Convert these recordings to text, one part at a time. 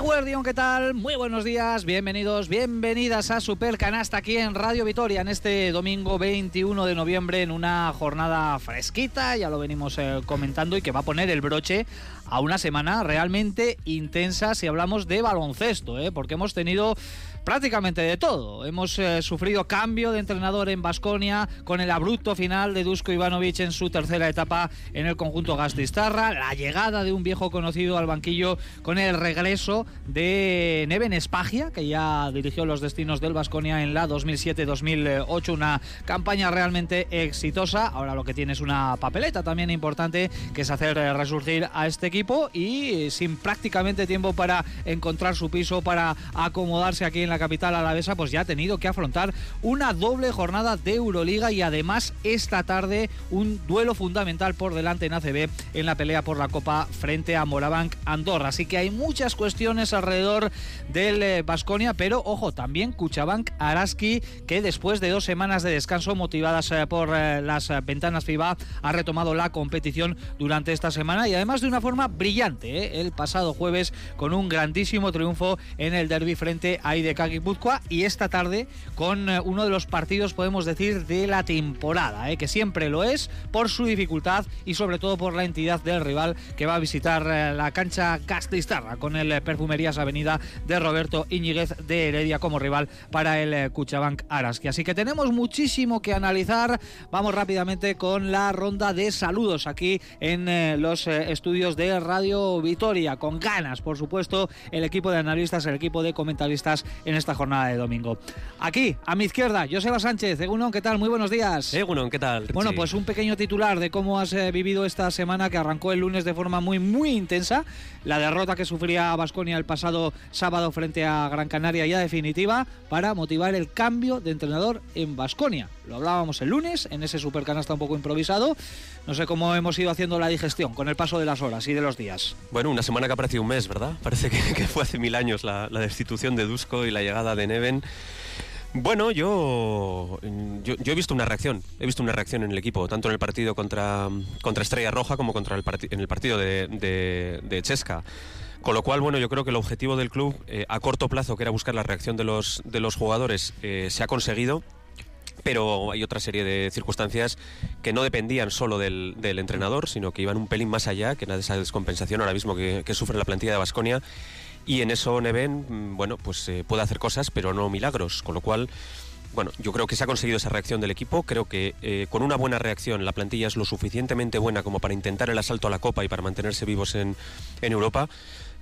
Eguardión, ¿qué tal? Muy buenos días, bienvenidos, bienvenidas a Super Canasta aquí en Radio Vitoria en este domingo 21 de noviembre en una jornada fresquita, ya lo venimos eh, comentando y que va a poner el broche a una semana realmente intensa si hablamos de baloncesto, ¿eh? porque hemos tenido prácticamente de todo. Hemos eh, sufrido cambio de entrenador en Basconia con el abrupto final de Dusko Ivanovic en su tercera etapa en el conjunto Gastistarra, la llegada de un viejo conocido al banquillo con el regreso de Neven Espagia, que ya dirigió los destinos del Basconia en la 2007-2008, una campaña realmente exitosa. Ahora lo que tiene es una papeleta también importante, que es hacer eh, resurgir a este equipo y eh, sin prácticamente tiempo para encontrar su piso, para acomodarse aquí en la capital alavesa, pues ya ha tenido que afrontar una doble jornada de Euroliga y además esta tarde un duelo fundamental por delante en ACB en la pelea por la Copa frente a Morabank Andorra. Así que hay muchas cuestiones alrededor del Vasconia, eh, pero ojo, también Cuchabank Araski, que después de dos semanas de descanso motivadas eh, por eh, las ventanas FIBA, ha retomado la competición durante esta semana y además de una forma brillante, el pasado jueves con un grandísimo triunfo en el derby frente a IDK y esta tarde con eh, uno de los partidos, podemos decir, de la temporada, eh, que siempre lo es por su dificultad y sobre todo por la entidad del rival que va a visitar eh, la cancha Castistarra con el Perfumerías Avenida de Roberto Iñiguez de Heredia como rival para el Cuchabank Araski. Así que tenemos muchísimo que analizar. Vamos rápidamente con la ronda de saludos aquí en los estudios de Radio Vitoria. Con ganas, por supuesto, el equipo de analistas, el equipo de comentaristas en esta jornada de domingo. Aquí, a mi izquierda, Joseba Sánchez. Egunon, ¿qué tal? Muy buenos días. Egunon, ¿qué tal? Bueno, pues un pequeño titular de cómo has eh, vivido esta semana que arrancó el lunes de forma muy, muy intensa. La derrota que sufría Basconia el pasado sábado frente a Gran Canaria ya definitiva para motivar el cambio de entrenador en Basconia. Lo hablábamos el lunes en ese supercanasta un poco improvisado. No sé cómo hemos ido haciendo la digestión con el paso de las horas y de los días. Bueno, una semana que ha parecido un mes, ¿verdad? Parece que, fue hace mil años la, destitución de Dusko y la llegada de Neven. Bueno, yo, yo, he visto una reacción, he visto una reacción en el equipo, tanto en el partido contra, contra Estrella Roja como contra el en el partido de, de, Chesca. Con lo cual, bueno, yo creo que el objetivo del club eh, a corto plazo, que era buscar la reacción de los, de los jugadores, eh, se ha conseguido pero hay otra serie de circunstancias que no dependían solo del, del, entrenador, sino que iban un pelín más allá, que era esa descompensación ahora mismo que, sufre la plantilla de Basconia. Y en eso Neven, mm, bueno, pues eh, puede hacer cosas, pero no milagros, con lo cual, bueno, yo creo que se ha conseguido esa reacción del equipo, creo que eh, con una buena reacción la plantilla es lo suficientemente buena como para intentar el asalto a la Copa y para mantenerse vivos en, en Europa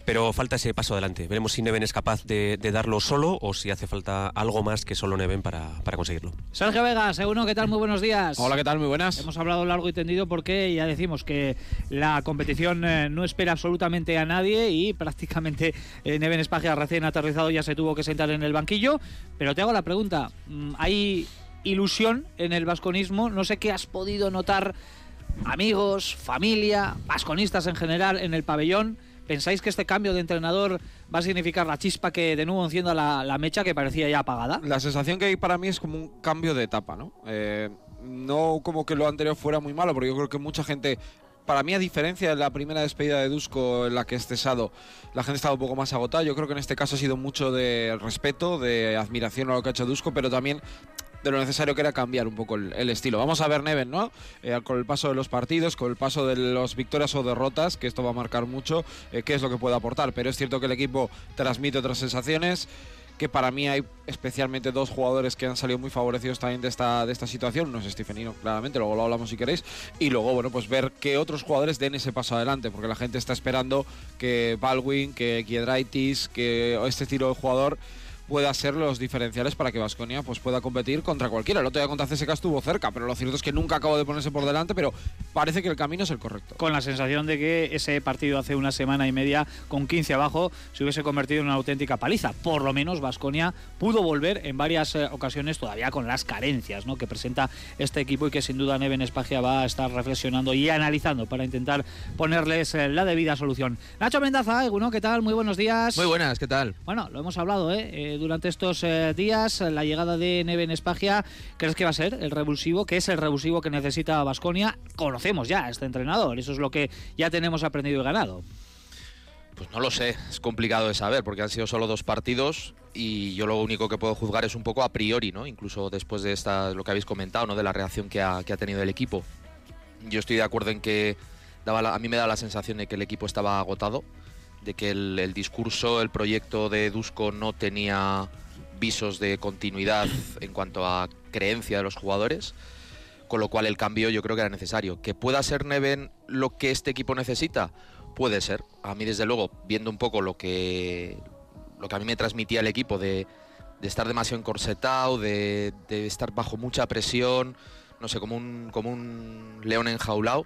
pero falta ese paso adelante. Veremos si Neven es capaz de, darlo solo o si hace falta algo más que solo Neven para, conseguirlo. Sergio Vegas, uno, ¿qué tal? Muy buenos días. Hola, ¿qué tal? Muy buenas. Hemos hablado largo y tendido porque ya decimos que la competición eh, no espera absolutamente a nadie y prácticamente eh, Neven Espagia recién aterrizado ya se tuvo que sentar en el banquillo. Pero te hago la pregunta, mm, ¿hay ilusión en el vasconismo? No sé qué has podido notar amigos, familia, vasconistas en general en el pabellón ¿Pensáis que este cambio de entrenador va a significar la chispa que de nuevo encienda la, mecha que parecía ya apagada? La sensación que hay para mí es como un cambio de etapa, ¿no? Eh, no como que lo anterior fuera muy malo, porque yo creo que mucha gente para mí, a diferencia de la primera despedida de Dusko en la que es cesado, la gente estaba un poco más agotada. Yo creo que en este caso ha sido mucho de respeto, de admiración a lo que ha hecho Dusko, pero también de lo necesario que era cambiar un poco el, estilo. Vamos a ver Neven, ¿no? Eh, con el paso de los partidos, con el paso de las victorias o derrotas, que esto va a marcar mucho, eh, qué es lo que puede aportar. Pero es cierto que el equipo transmite otras sensaciones que para mí hay especialmente dos jugadores que han salido muy favorecidos también de esta, de esta situación. No es Stephenino, claramente, luego lo hablamos si queréis. Y luego, bueno, pues ver que otros jugadores den ese paso adelante, porque la gente está esperando que Baldwin, que Kiedraitis, que este estilo de jugador pueda ser los diferenciales para que Vasconia pues, pueda competir contra cualquiera. El otro día contra CSK estuvo cerca, pero lo cierto es que nunca acabó de ponerse por delante, pero parece que el camino es el correcto. Con la sensación de que ese partido hace una semana y media con 15 abajo se hubiese convertido en una auténtica paliza. Por lo menos Vasconia pudo volver en varias eh, ocasiones todavía con las carencias ¿no? que presenta este equipo y que sin duda Neven Espagia va a estar reflexionando y analizando para intentar ponerles eh, la debida solución. Nacho Mendaza, ¿no? ¿qué tal? Muy buenos días. Muy buenas, ¿qué tal? Bueno, lo hemos hablado, ¿eh? Eh durante estos eh, días. La llegada de Neven Espagia, ¿crees que va a ser el revulsivo? ¿Qué es el revulsivo que necesita Basconia? Conocemos ya a este entrenador, eso es lo que ya tenemos aprendido y ganado. Pues no lo sé, es complicado de saber porque han sido solo dos partidos y yo lo único que puedo juzgar es un poco a priori, ¿no? Incluso después de esta, lo que habéis comentado, ¿no? De la reacción que ha, que ha tenido el equipo. Yo estoy de acuerdo en que daba la- a mí me da la sensación de que el equipo estaba agotado, de que el, el discurso, el proyecto de Dusko no tenía visos de continuidad en cuanto a creencia de los jugadores, con lo cual el cambio yo creo que era necesario. Que pueda ser Neven lo que este equipo necesita, puede ser. A mí desde luego, viendo un poco lo que lo que a mí me transmitía el equipo de, de estar demasiado encorsetado, de, de estar bajo mucha presión, no sé, como un, como un león enjaulado,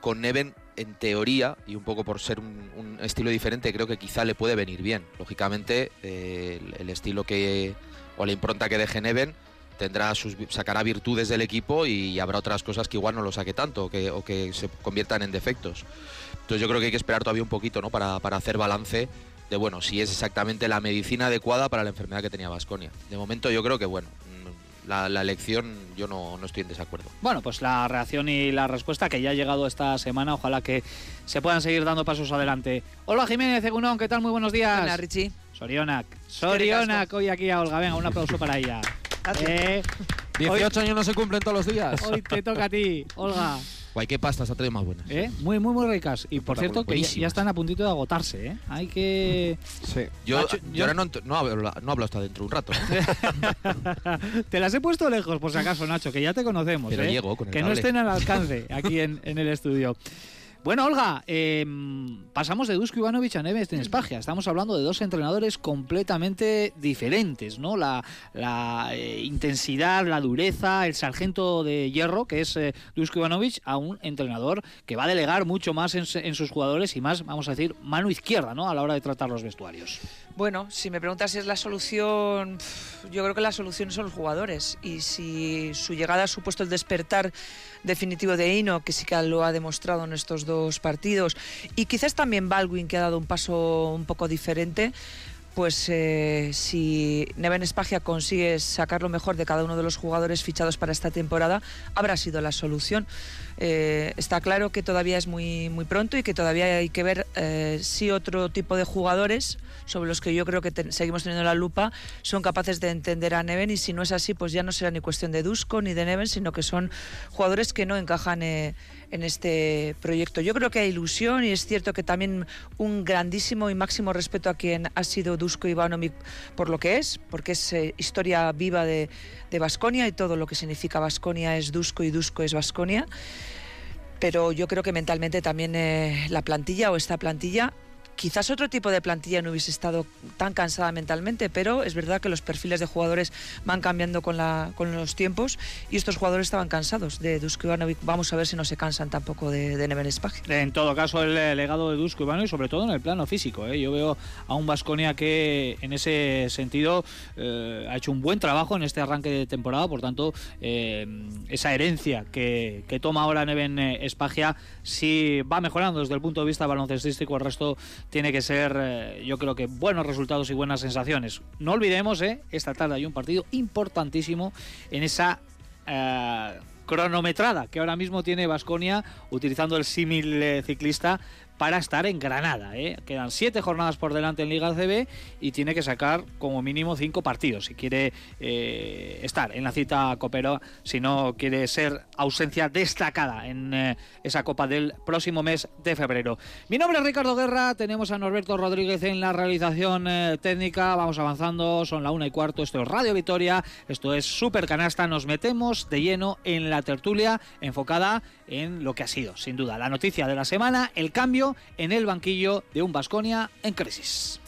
con Neven en teoría, y un poco por ser un, estilo diferente, creo que quizá le puede venir bien. Lógicamente, eh, el, estilo que, o la impronta que deje Neven tendrá sus, sacará virtudes del equipo y habrá otras cosas que igual no lo saque tanto o que, o que se conviertan en defectos. Entonces yo creo que hay que esperar todavía un poquito ¿no? para, para hacer balance de bueno, si es exactamente la medicina adecuada para la enfermedad que tenía Vasconia. De momento yo creo que bueno, la, la elección yo no, no estoy en desacuerdo. Bueno, pues la reacción y la respuesta que ya ha llegado esta semana, ojalá que se puedan seguir dando pasos adelante. Hola Jiménez Egunon, ¿qué tal? Muy buenos días. Hola, Richie. Sorionak. Sorionak, hoy aquí a Olga. Venga, un aplauso para ella. Eh, 18 años no se cumplen todos los días. hoy te toca a ti, Olga. Guay, qué pastas ha traído más buenas. ¿Eh? Muy, muy, muy ricas. Y por cierto, que ya, están a puntito de agotarse, ¿eh? Hay que... Sí. Yo, Nacho, yo yo- ahora no, hablo, no hablo hasta dentro de un rato. te las he puesto lejos, por si acaso, Nacho, que ya te conocemos, Pero ¿eh? llego con el que no estén al alcance aquí en, en el estudio. Bueno, Olga, eh, pasamos de Dusko Ivanovic a Neves en Spagia. Estamos hablando de dos entrenadores completamente diferentes, ¿no? La, la, eh, intensidad, la dureza, el sargento de hierro, que es eh, Dusko Ivanovic, a un entrenador que va a delegar mucho más en, en sus jugadores y más, vamos a decir, mano izquierda, ¿no? A la hora de tratar los vestuarios. Bueno, si me preguntas si es la solución, yo creo que la solución son los jugadores. Y si su llegada ha supuesto el despertar definitivo de Hino, que sí que lo ha demostrado en estos dos partidos, y quizás también Baldwin, que ha dado un paso un poco diferente, pues eh, si Neven Espagia consigue sacar lo mejor de cada uno de los jugadores fichados para esta temporada, habrá sido la solución. Eh, está claro que todavía es muy, muy pronto y que todavía hay que ver eh, si otro tipo de jugadores, sobre los que yo creo que seguimos teniendo la lupa, son capaces de entender a Neven y si no es así, pues ya no será ni cuestión de Dusko ni de Neven, sino que son jugadores que no encajan eh, en este proyecto. Yo creo que hay ilusión y es cierto que también un grandísimo y máximo respeto a quien ha sido Dusko Ivanovic por lo que es, porque es eh, historia viva de Vasconia y todo lo que significa Vasconia es Dusko y Dusko es Vasconia. Pero yo creo que mentalmente también eh, la plantilla o esta plantilla Quizás otro tipo de plantilla no hubiese estado tan cansada mentalmente, pero es verdad que los perfiles de jugadores van cambiando con, la, con los tiempos y estos jugadores estaban cansados de Dusko Ivanovic. Vamos a ver si no se cansan tampoco de, Neven Spag. En todo caso, el eh, legado de Dusko Ivanovic, sobre todo en el plano físico. ¿eh? Yo veo a un Vasconia que, en ese sentido, eh, ha hecho un buen trabajo en este arranque de temporada. Por tanto, esa herencia que, toma ahora Neven Espagia, si va mejorando desde el punto de vista baloncestístico, el resto tiene que ser, eh, yo creo que, buenos resultados y buenas sensaciones. No olvidemos, eh, esta tarde hay un partido importantísimo en esa. eh, cronometrada que ahora mismo tiene Vasconia utilizando el símil eh, ciclista para estar en Granada. ¿eh? Quedan siete jornadas por delante en Liga CB y tiene que sacar como mínimo cinco partidos si quiere eh, estar en la cita copera, si no quiere ser ausencia destacada en eh, esa copa del próximo mes de febrero. Mi nombre es Ricardo Guerra, tenemos a Norberto Rodríguez en la realización eh, técnica, vamos avanzando, son la una y cuarto, esto es Radio Vitoria, esto es Super Canasta, nos metemos de lleno en la tertulia enfocada en lo que ha sido, sin duda, la noticia de la semana, el cambio en el banquillo de un Vasconia en crisis.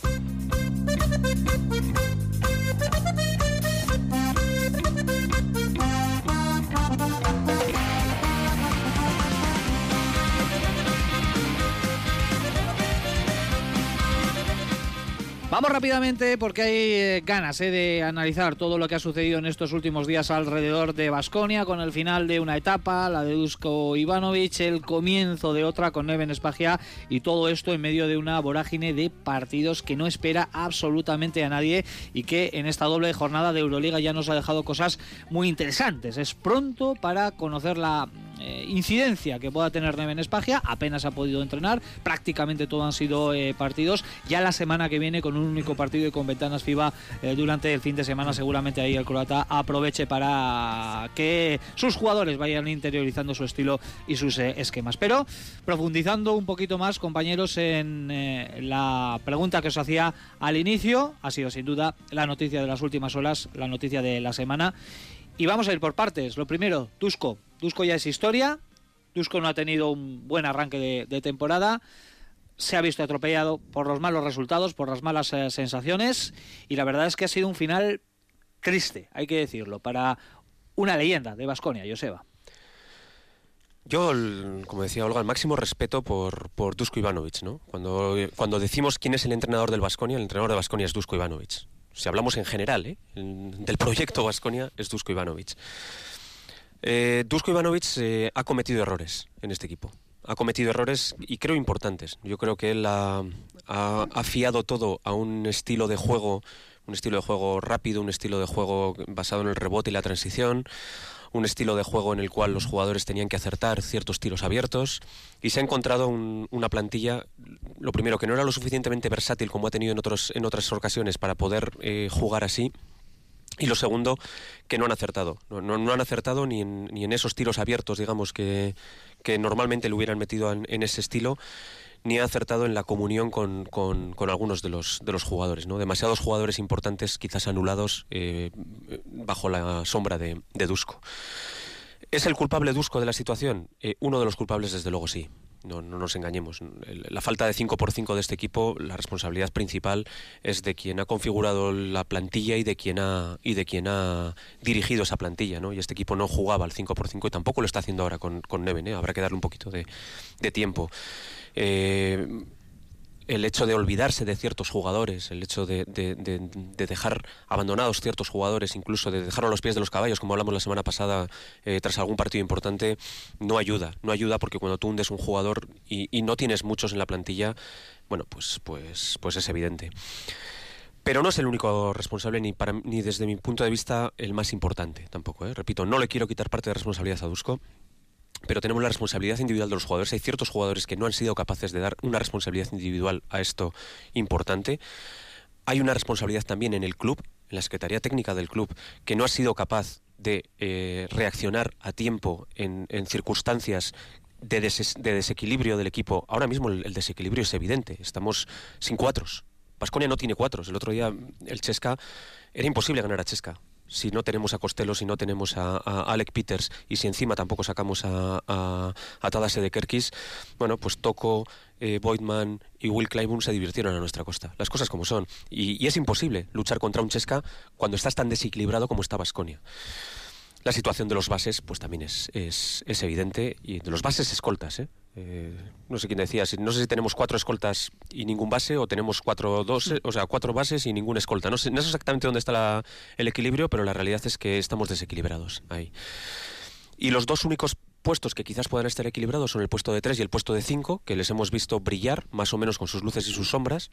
Vamos rápidamente porque hay eh, ganas eh, de analizar todo lo que ha sucedido en estos últimos días alrededor de Basconia, con el final de una etapa, la de Dusko Ivanovic, el comienzo de otra con Neven Espagia y todo esto en medio de una vorágine de partidos que no espera absolutamente a nadie y que en esta doble jornada de Euroliga ya nos ha dejado cosas muy interesantes. Es pronto para conocer la eh, incidencia que pueda tener Neven Espagia. Apenas ha podido entrenar, prácticamente todo han sido eh, partidos. Ya la semana que viene, con un único partido y con ventanas FIBA durante el fin de semana, seguramente ahí el croata aproveche para que sus jugadores vayan interiorizando su estilo y sus esquemas. Pero profundizando un poquito más, compañeros, en la pregunta que os hacía al inicio, ha sido sin duda la noticia de las últimas horas, la noticia de la semana. Y vamos a ir por partes. Lo primero, Tusco. Tusco ya es historia. Tusco no ha tenido un buen arranque de, temporada. Se ha visto atropellado por los malos resultados, por las malas eh, sensaciones. Y la verdad es que ha sido un final triste, hay que decirlo, para una leyenda de Vasconia, Joseba. Yo, como decía Olga, el máximo respeto por, por Dusko Ivanovic, ¿no? Cuando, cuando decimos quién es el entrenador del Vasconia, el entrenador de Vasconia es Dusko Ivanovic. Si hablamos en general, ¿eh? del proyecto Vasconia, es Dusko Ivanovic. Eh, Dusko Ivanovic eh, ha cometido errores en este equipo. Ha cometido errores y creo importantes. Yo creo que él ha, ha fiado todo a un estilo de juego, un estilo de juego rápido, un estilo de juego basado en el rebote y la transición un estilo de juego en el cual los jugadores tenían que acertar ciertos tiros abiertos y se ha encontrado una plantilla, lo primero, que no era lo suficientemente versátil como ha tenido en, otros, en otras ocasiones para poder eh, jugar así. Y lo segundo, que no han acertado. No, han acertado ni en, ni en, esos tiros abiertos, digamos, que, que normalmente le hubieran metido en ese estilo ni ha acertado en la comunión con, algunos de los, de los jugadores. ¿no? Demasiados jugadores importantes quizás anulados eh, bajo la sombra de, de, Dusko. ¿Es el culpable Dusko de la situación? Eh, uno de los culpables desde luego sí. No, no, nos engañemos. La falta de 5 por 5 de este equipo, la responsabilidad principal es de quien ha configurado la plantilla y de quien ha, y de quien ha dirigido esa plantilla. ¿no? Y este equipo no jugaba al 5 por 5 y tampoco lo está haciendo ahora con, con Neven. ¿eh? Habrá que darle un poquito de, de tiempo. Eh, el hecho de olvidarse de ciertos jugadores, el hecho de, dejar abandonados ciertos jugadores, incluso de dejarlo a los pies de los caballos, como hablamos la semana pasada eh, tras algún partido importante, no ayuda. No ayuda porque cuando tú hundes un jugador y, no tienes muchos en la plantilla, bueno, pues, pues, pues es evidente. Pero no es el único responsable, ni, para, ni desde mi punto de vista el más importante tampoco. ¿eh? Repito, no le quiero quitar parte de responsabilidad a Dusko pero tenemos la responsabilidad individual de los jugadores. Hay ciertos jugadores que no han sido capaces de dar una responsabilidad individual a esto importante. Hay una responsabilidad también en el club, en la Secretaría Técnica del club, que no ha sido capaz de eh, reaccionar a tiempo en, circunstancias de, desequilibrio del equipo. Ahora mismo el, desequilibrio es evidente. Estamos sin cuatros. Pasconia no tiene cuatros. El otro día el Chesca era imposible ganar a Chesca si no tenemos a Costello, si no tenemos a, Alec Peters y si encima tampoco sacamos a, a, Tadase de Kerkis, bueno, pues Toco, eh, Boydman y Will Clyburn se divirtieron a nuestra costa. Las cosas como son. Y, es imposible luchar contra un Chesca cuando estás tan desequilibrado como está Basconia. La situación de los bases, pues también es, es, es evidente, y de los bases escoltas, ¿eh? Eh, no sé quién decía, no sé si tenemos cuatro escoltas y ningún base o tenemos cuatro, dos, o sea, cuatro bases y ningún escolta. No sé, no sé exactamente dónde está el equilibrio, pero la realidad es que estamos desequilibrados ahí. Y los dos únicos puestos que quizás puedan estar equilibrados son el puesto de tres y el puesto de cinco, que les hemos visto brillar más o menos con sus luces y sus sombras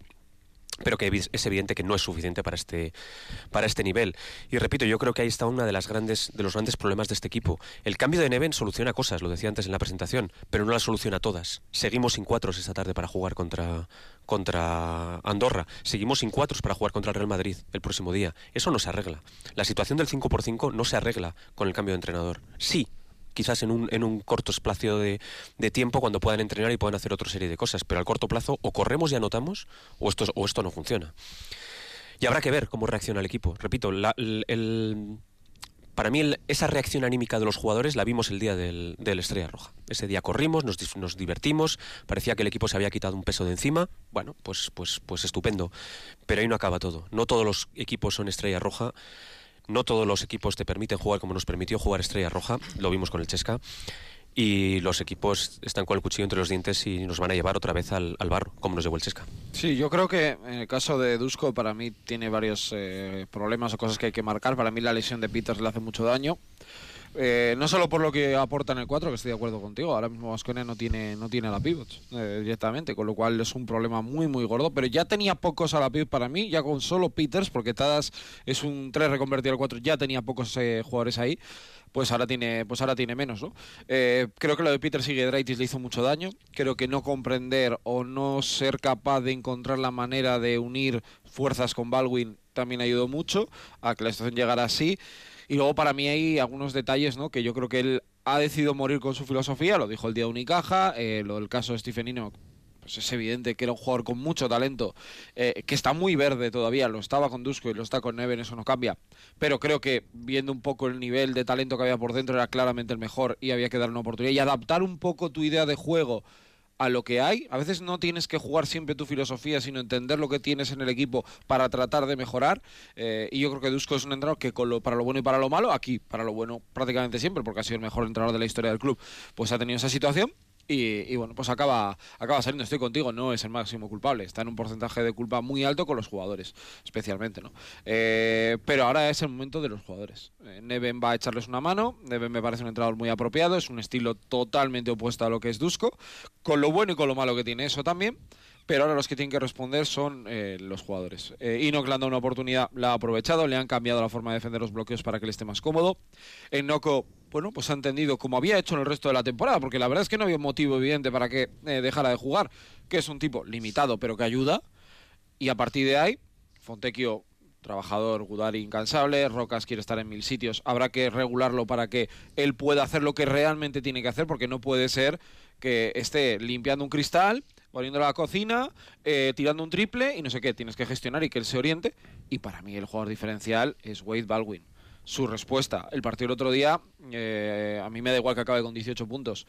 pero que es evidente que no es suficiente para este para este nivel. Y repito, yo creo que ahí está uno de las grandes de los grandes problemas de este equipo. El cambio de Neven soluciona cosas, lo decía antes en la presentación, pero no las soluciona todas. Seguimos sin cuatro esta tarde para jugar contra contra Andorra. Seguimos sin cuatro para jugar contra el Real Madrid el próximo día. Eso no se arregla. La situación del 5 por 5 no se arregla con el cambio de entrenador. Sí, quizás en un, en un corto espacio de, tiempo cuando puedan entrenar y puedan hacer otra serie de cosas. Pero al corto plazo o corremos y anotamos o esto, o esto no funciona. Y habrá que ver cómo reacciona el equipo. Repito, para mí esa reacción anímica de los jugadores la vimos el día del, Estrella Roja. Ese día corrimos, nos, nos, divertimos, parecía que el equipo se había quitado un peso de encima. Bueno, pues, pues, pues estupendo. Pero ahí no acaba todo. No todos los equipos son Estrella Roja. No todos los equipos te permiten jugar como nos permitió jugar Estrella Roja, lo vimos con el Chesca. Y los equipos están con el cuchillo entre los dientes y nos van a llevar otra vez al, barro, como nos llevó el Chesca. Sí, yo creo que en el caso de Dusko, para mí tiene varios eh, problemas o cosas que hay que marcar. Para mí la lesión de Peters le hace mucho daño. Eh, no solo por lo que aporta en el 4, que estoy de acuerdo contigo, ahora mismo Vasconia no tiene, no tiene a la pivots eh, directamente, con lo cual es un problema muy muy gordo, pero ya tenía pocos a la pivot para mí, ya con solo Peters, porque Tadas es un 3 reconvertido al 4, ya tenía pocos eh, jugadores ahí. pues ahora tiene, pues ahora tiene menos, ¿no? Eh, creo que lo de Peter Sigiedraitis le hizo mucho daño. Creo que no comprender o no ser capaz de encontrar la manera de unir fuerzas con Baldwin también ayudó mucho a que la situación llegara así. Y luego para mí hay algunos detalles, ¿no? Que yo creo que él ha decidido morir con su filosofía, lo dijo el día de Unicaja, eh, lo del caso de Stephenino pues es evidente que era un jugador con mucho talento, eh, que está muy verde todavía, lo estaba con Dusko y lo está con Neven, eso no cambia. Pero creo que viendo un poco el nivel de talento que había por dentro era claramente el mejor y había que dar una oportunidad y adaptar un poco tu idea de juego a lo que hay. A veces no tienes que jugar siempre tu filosofía, sino entender lo que tienes en el equipo para tratar de mejorar. Eh, y yo creo que Dusko es un entrenador que con lo, para lo bueno y para lo malo, aquí para lo bueno prácticamente siempre, porque ha sido el mejor entrenador de la historia del club, pues ha tenido esa situación y, bueno, pues acaba, acaba saliendo. Estoy contigo, no es el máximo culpable. Está en un porcentaje de culpa muy alto con los jugadores, especialmente, ¿no? Eh, pero ahora es el momento de los jugadores. Eh, Neven va a echarles una mano. Neven me parece un entrenador muy apropiado. Es un estilo totalmente opuesto a lo que es Dusko. Con lo bueno y con lo malo que tiene eso también pero ahora los que tienen que responder son eh, los jugadores. Eh, Enoch le han dado una oportunidad, la ha aprovechado, le han cambiado la forma de defender los bloqueos para que le esté más cómodo. En Noco, bueno, pues ha entendido como había hecho en el resto de la temporada, porque la verdad es que no había un motivo evidente para que eh, dejara de jugar, que es un tipo limitado pero que ayuda. Y a partir de ahí, Fontecchio trabajador, Gudari incansable, Rocas quiere estar en mil sitios, habrá que regularlo para que él pueda hacer lo que realmente tiene que hacer, porque no puede ser que esté limpiando un cristal, volviendo a la cocina, eh, tirando un triple y no sé qué, tienes que gestionar y que él se oriente. Y para mí el jugador diferencial es Wade Baldwin. Su respuesta, el partido el otro día, eh, a mí me da igual que acabe con 18 puntos.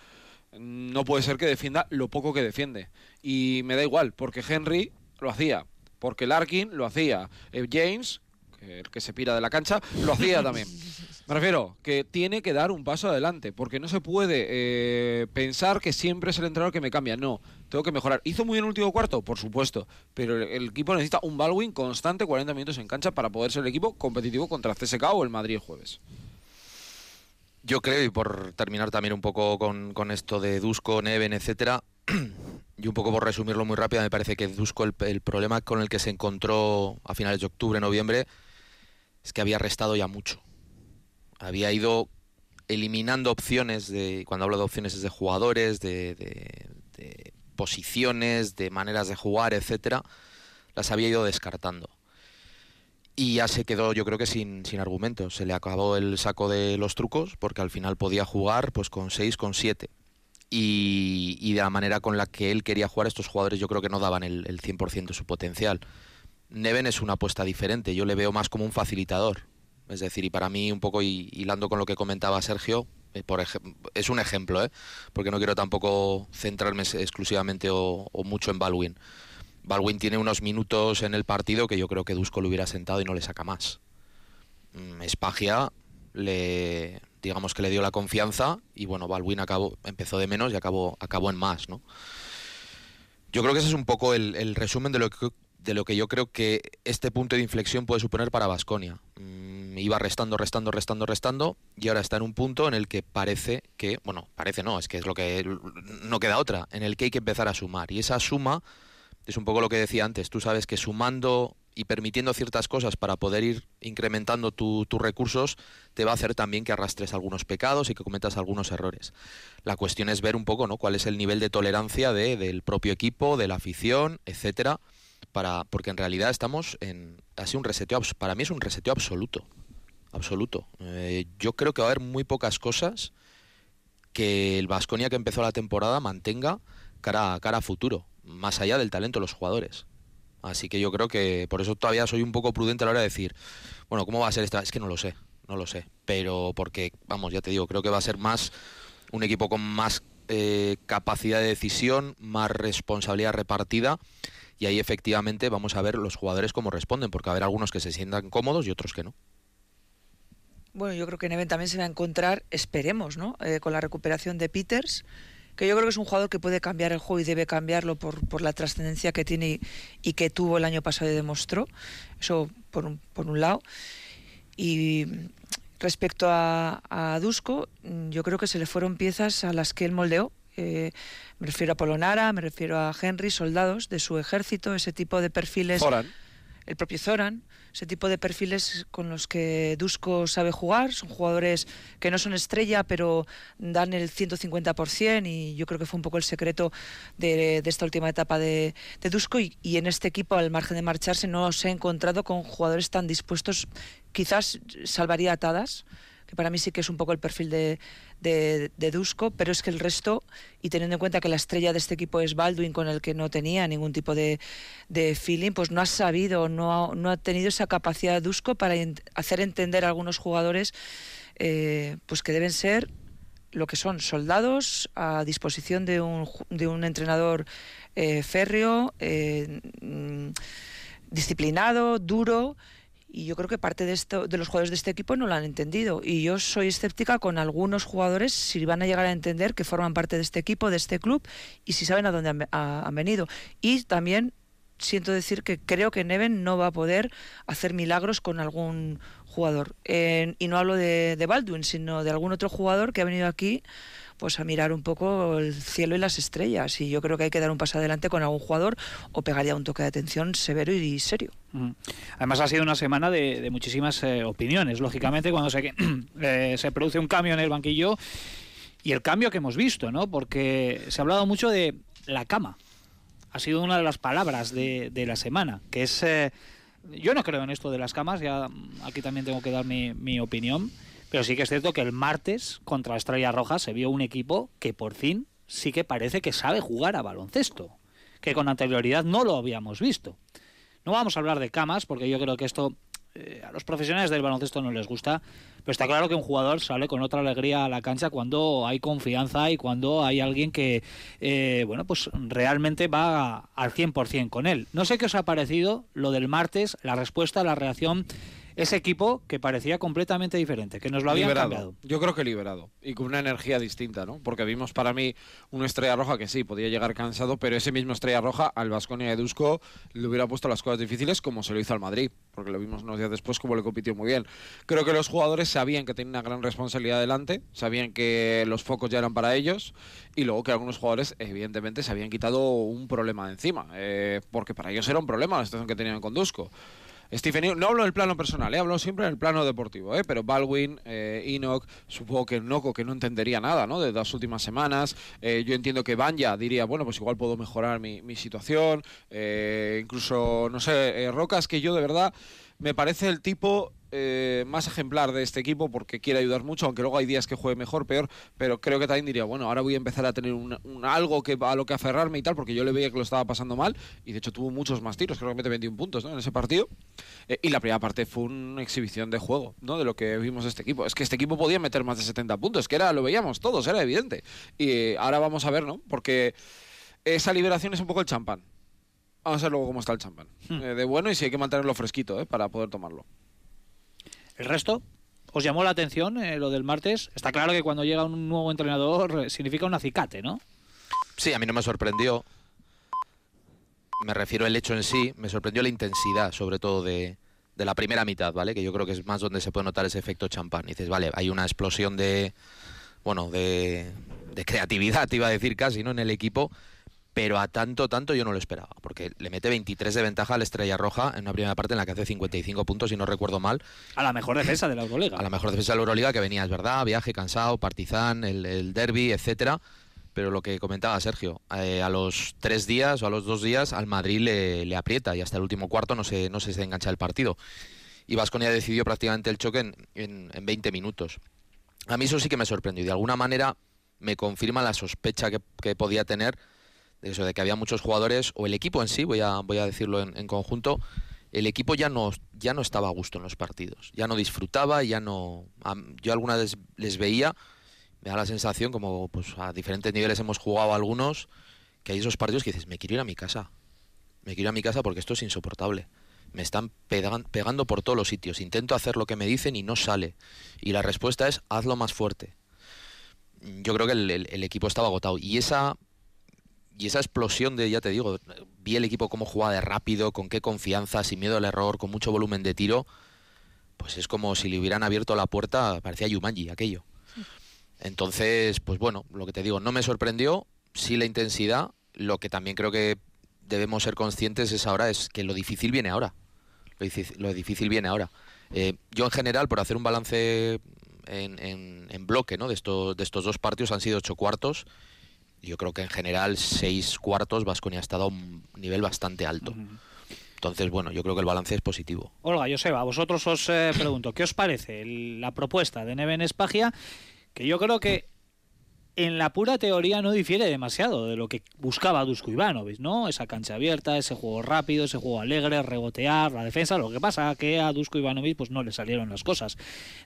No puede ser que defienda lo poco que defiende. Y me da igual, porque Henry lo hacía, porque Larkin lo hacía, eh, James, el que se pira de la cancha, lo hacía también. Me refiero que tiene que dar un paso adelante, porque no se puede eh, pensar que siempre es el entrenador que me cambia. No, tengo que mejorar. ¿Hizo muy bien el último cuarto? Por supuesto, pero el, equipo necesita un Baldwin constante 40 minutos en cancha para poder ser el equipo competitivo contra CSK o el Madrid el jueves. Yo creo, y por terminar también un poco con, esto de Dusko, Neven, etcétera, y un poco por resumirlo muy rápido, me parece que Dusko el problema con el que se encontró a finales de octubre, noviembre, es que había restado ya mucho había ido eliminando opciones de, cuando hablo de opciones es de jugadores, de, posiciones, de maneras de jugar, etcétera, las había ido descartando. Y ya se quedó, yo creo que sin, sin argumentos. Se le acabó el saco de los trucos, porque al final podía jugar pues con 6, con 7. Y, y, de la manera con la que él quería jugar, estos jugadores yo creo que no daban el, el 100% de su potencial. Neven es una apuesta diferente, yo le veo más como un facilitador. Es decir, y para mí, un poco hilando con lo que comentaba Sergio, eh, por es un ejemplo, ¿eh? porque no quiero tampoco centrarme exclusivamente o, mucho en Baldwin. Baldwin tiene unos minutos en el partido que yo creo que Dusko lo hubiera sentado y no le saca más. Mm, Espagia le digamos que le dio la confianza y bueno, Baldwin acabó, empezó de menos y acabó, acabó en más, ¿no? Yo creo que ese es un poco el, el resumen de lo que de lo que yo creo que este punto de inflexión puede suponer para Vasconia. Mm, iba restando, restando, restando, restando y ahora está en un punto en el que parece que, bueno, parece no, es que es lo que no queda otra, en el que hay que empezar a sumar y esa suma es un poco lo que decía antes, tú sabes que sumando y permitiendo ciertas cosas para poder ir incrementando tus recursos te va a hacer también que arrastres algunos pecados y que cometas algunos errores. La cuestión es ver un poco, ¿no? cuál es el nivel de tolerancia de, del propio equipo, de la afición, etcétera para porque en realidad estamos en así un reseteo para mí es un reseteo absoluto absoluto. Eh, yo creo que va a haber muy pocas cosas que el Vasconia que empezó la temporada mantenga cara cara a futuro más allá del talento de los jugadores. Así que yo creo que por eso todavía soy un poco prudente a la hora de decir bueno cómo va a ser esta es que no lo sé no lo sé. Pero porque vamos ya te digo creo que va a ser más un equipo con más eh, capacidad de decisión más responsabilidad repartida y ahí efectivamente vamos a ver los jugadores cómo responden, porque haber algunos que se sientan cómodos y otros que no. Bueno, yo creo que Neven también se va a encontrar, esperemos, ¿no? Eh, con la recuperación de Peters, que yo creo que es un jugador que puede cambiar el juego y debe cambiarlo por, por la trascendencia que tiene y, que tuvo el año pasado y demostró. Eso por un, por un lado. Y respecto a, a Dusko, yo creo que se le fueron piezas a las que él moldeó eh, me refiero a Polonara, me refiero a Henry, soldados de su ejército, ese tipo de perfiles. el propio Zoran, ese tipo de perfiles con los que Dusko sabe jugar. Son jugadores que no son estrella, pero dan el 150% y yo creo que fue un poco el secreto de, esta última etapa de, de Dusko. Y, y, en este equipo, al margen de marcharse, no se ha encontrado con jugadores tan dispuestos. Quizás salvaría atadas para mí sí que es un poco el perfil de, de, Dusko, pero es que el resto, y teniendo en cuenta que la estrella de este equipo es Baldwin, con el que no tenía ningún tipo de, de feeling, pues no ha sabido, no ha, no ha tenido esa capacidad de Dusko para hacer entender a algunos jugadores eh, pues que deben ser lo que son soldados a disposición de un, de un entrenador eh, férreo, eh, mm, disciplinado, duro y yo creo que parte de, esto, de los jugadores de este equipo no lo han entendido. Y yo soy escéptica con algunos jugadores si van a llegar a entender que forman parte de este equipo, de este club, y si saben a dónde han, venido. Y también siento decir que creo que Neven no va a poder hacer milagros con algún jugador. y no hablo de, de Baldwin, sino de algún otro jugador que ha venido aquí pues a mirar un poco el cielo y las estrellas. Y yo creo que hay que dar un paso adelante con algún jugador o pegaría un toque de atención severo y serio. Además ha sido una semana de, muchísimas eh, opiniones, lógicamente, cuando se, eh, se produce un cambio en el banquillo y el cambio que hemos visto, ¿no? Porque se ha hablado mucho de la cama. Ha sido una de las palabras de, la semana, que es... Eh, yo no creo en esto de las camas, ya aquí también tengo que dar mi opinión. Pero sí que es cierto que el martes contra Estrella Roja se vio un equipo que por fin sí que parece que sabe jugar a baloncesto, que con anterioridad no lo habíamos visto. No vamos a hablar de camas, porque yo creo que esto eh, a los profesionales del baloncesto no les gusta, pero está claro que un jugador sale con otra alegría a la cancha cuando hay confianza y cuando hay alguien que, eh, bueno, pues realmente va al 100% con él. No sé qué os ha parecido lo del martes, la respuesta, la reacción ese equipo que parecía completamente diferente, que nos lo habían cambiado. Yo creo que liberado y con una energía distinta, ¿no? Porque vimos para mí una estrella roja que sí, podía llegar cansado, pero ese mismo estrella roja al Vasconia de Dusko le hubiera puesto las cosas difíciles como se lo hizo al Madrid, porque lo vimos unos días después como le compitió muy bien. Creo que los jugadores sabían que tenían una gran responsabilidad delante, sabían que los focos ya eran para ellos y luego que algunos jugadores evidentemente se habían quitado un problema de encima, eh, porque para ellos era un problema la situación que tenían con Dusko. Stephen no hablo en el plano personal, ¿eh? hablo siempre en el plano deportivo, ¿eh? pero Baldwin, eh, Enoch, supongo que Noco, que no entendería nada ¿no? de las últimas semanas. Eh, yo entiendo que Banja diría, bueno, pues igual puedo mejorar mi, mi situación. incluso, no sé, Rocas, que yo de verdad me parece el tipo eh, más ejemplar de este equipo porque quiere ayudar mucho, aunque luego hay días que juegue mejor, peor, pero creo que también diría, bueno, ahora voy a empezar a tener un, algo que a lo que aferrarme y tal, porque yo le veía que lo estaba pasando mal y de hecho tuvo muchos más tiros, creo que mete 21 puntos en ese partido. Eh, y la primera parte fue una exhibición de juego, ¿no? De lo que vimos de este equipo. Es que este equipo podía meter más de 70 puntos, que era, lo veíamos todos, era evidente. Y eh, ahora vamos a ver, ¿no? Porque esa liberación es un poco el champán. Vamos a ver luego cómo está el champán. Hmm. de bueno y si hay que mantenerlo fresquito, Para poder tomarlo. El resto, ¿os llamó la atención eh, lo del martes? Está claro que cuando llega un nuevo entrenador eh, significa un acicate, ¿no? Sí, a mí no me sorprendió. Me refiero al hecho en sí, me sorprendió la intensidad, sobre todo de, la primera mitad, ¿vale? Que yo creo que es más donde se puede notar ese efecto champán. Dices, vale, hay una explosión de, bueno, de, de creatividad, iba a decir casi, ¿no? En el equipo pero a tanto, tanto yo no lo esperaba, porque le mete 23 de ventaja a la Estrella Roja en una primera parte en la que hace 55 puntos, si no recuerdo mal. A la mejor defensa de la Euroliga. A la mejor defensa de la Euroliga que venía, es verdad, viaje cansado, Partizan, el, derby, etcétera. Pero lo que comentaba Sergio, eh, a los tres días o a los dos días al Madrid le, aprieta y hasta el último cuarto no se, no se engancha el partido. Y Vasconia decidió prácticamente el choque en, en, 20 minutos. A mí eso sí que me sorprendió y de alguna manera me confirma la sospecha que, que podía tener eso, de que había muchos jugadores, o el equipo en sí, voy a, voy a decirlo en, conjunto, el equipo ya no, ya no estaba a gusto en los partidos, ya no disfrutaba, ya no... yo alguna vez les veía, me da la sensación como pues a diferentes niveles hemos jugado algunos, que hay esos partidos que dices, me quiero ir a mi casa, me quiero ir a mi casa porque esto es insoportable. Me están pegando por todos los sitios. Intento hacer lo que me dicen y no sale. Y la respuesta es hazlo más fuerte. Yo creo que el equipo estaba agotado. Y esa y esa explosión de, ya te digo, vi el equipo cómo jugaba de rápido, con qué confianza, sin miedo al error, con mucho volumen de tiro, pues es como si le hubieran abierto la puerta, parecía Yumanji aquello. Entonces, pues bueno, lo que te digo, no me sorprendió, sí la intensidad, lo que también creo que debemos ser conscientes es ahora es que lo difícil viene ahora. Lo difícil, viene ahora. Eh, yo en general, por hacer un balance en, bloque ¿no? de, estos, de estos dos partidos, han sido ocho cuartos. Yo creo que en general seis cuartos Vasconia ha estado a un nivel bastante alto. Entonces, bueno, yo creo que el balance es positivo. Olga, Joseba, a vosotros os eh, pregunto, ¿qué os parece la propuesta de Neven Espagia? Que yo creo que en la pura teoría no difiere demasiado de lo que buscaba Dusko Ivanovic, ¿no? Esa cancha abierta, ese juego rápido, ese juego alegre, rebotear, la defensa. Lo que pasa que a Dusko Ivanovic pues no le salieron las cosas.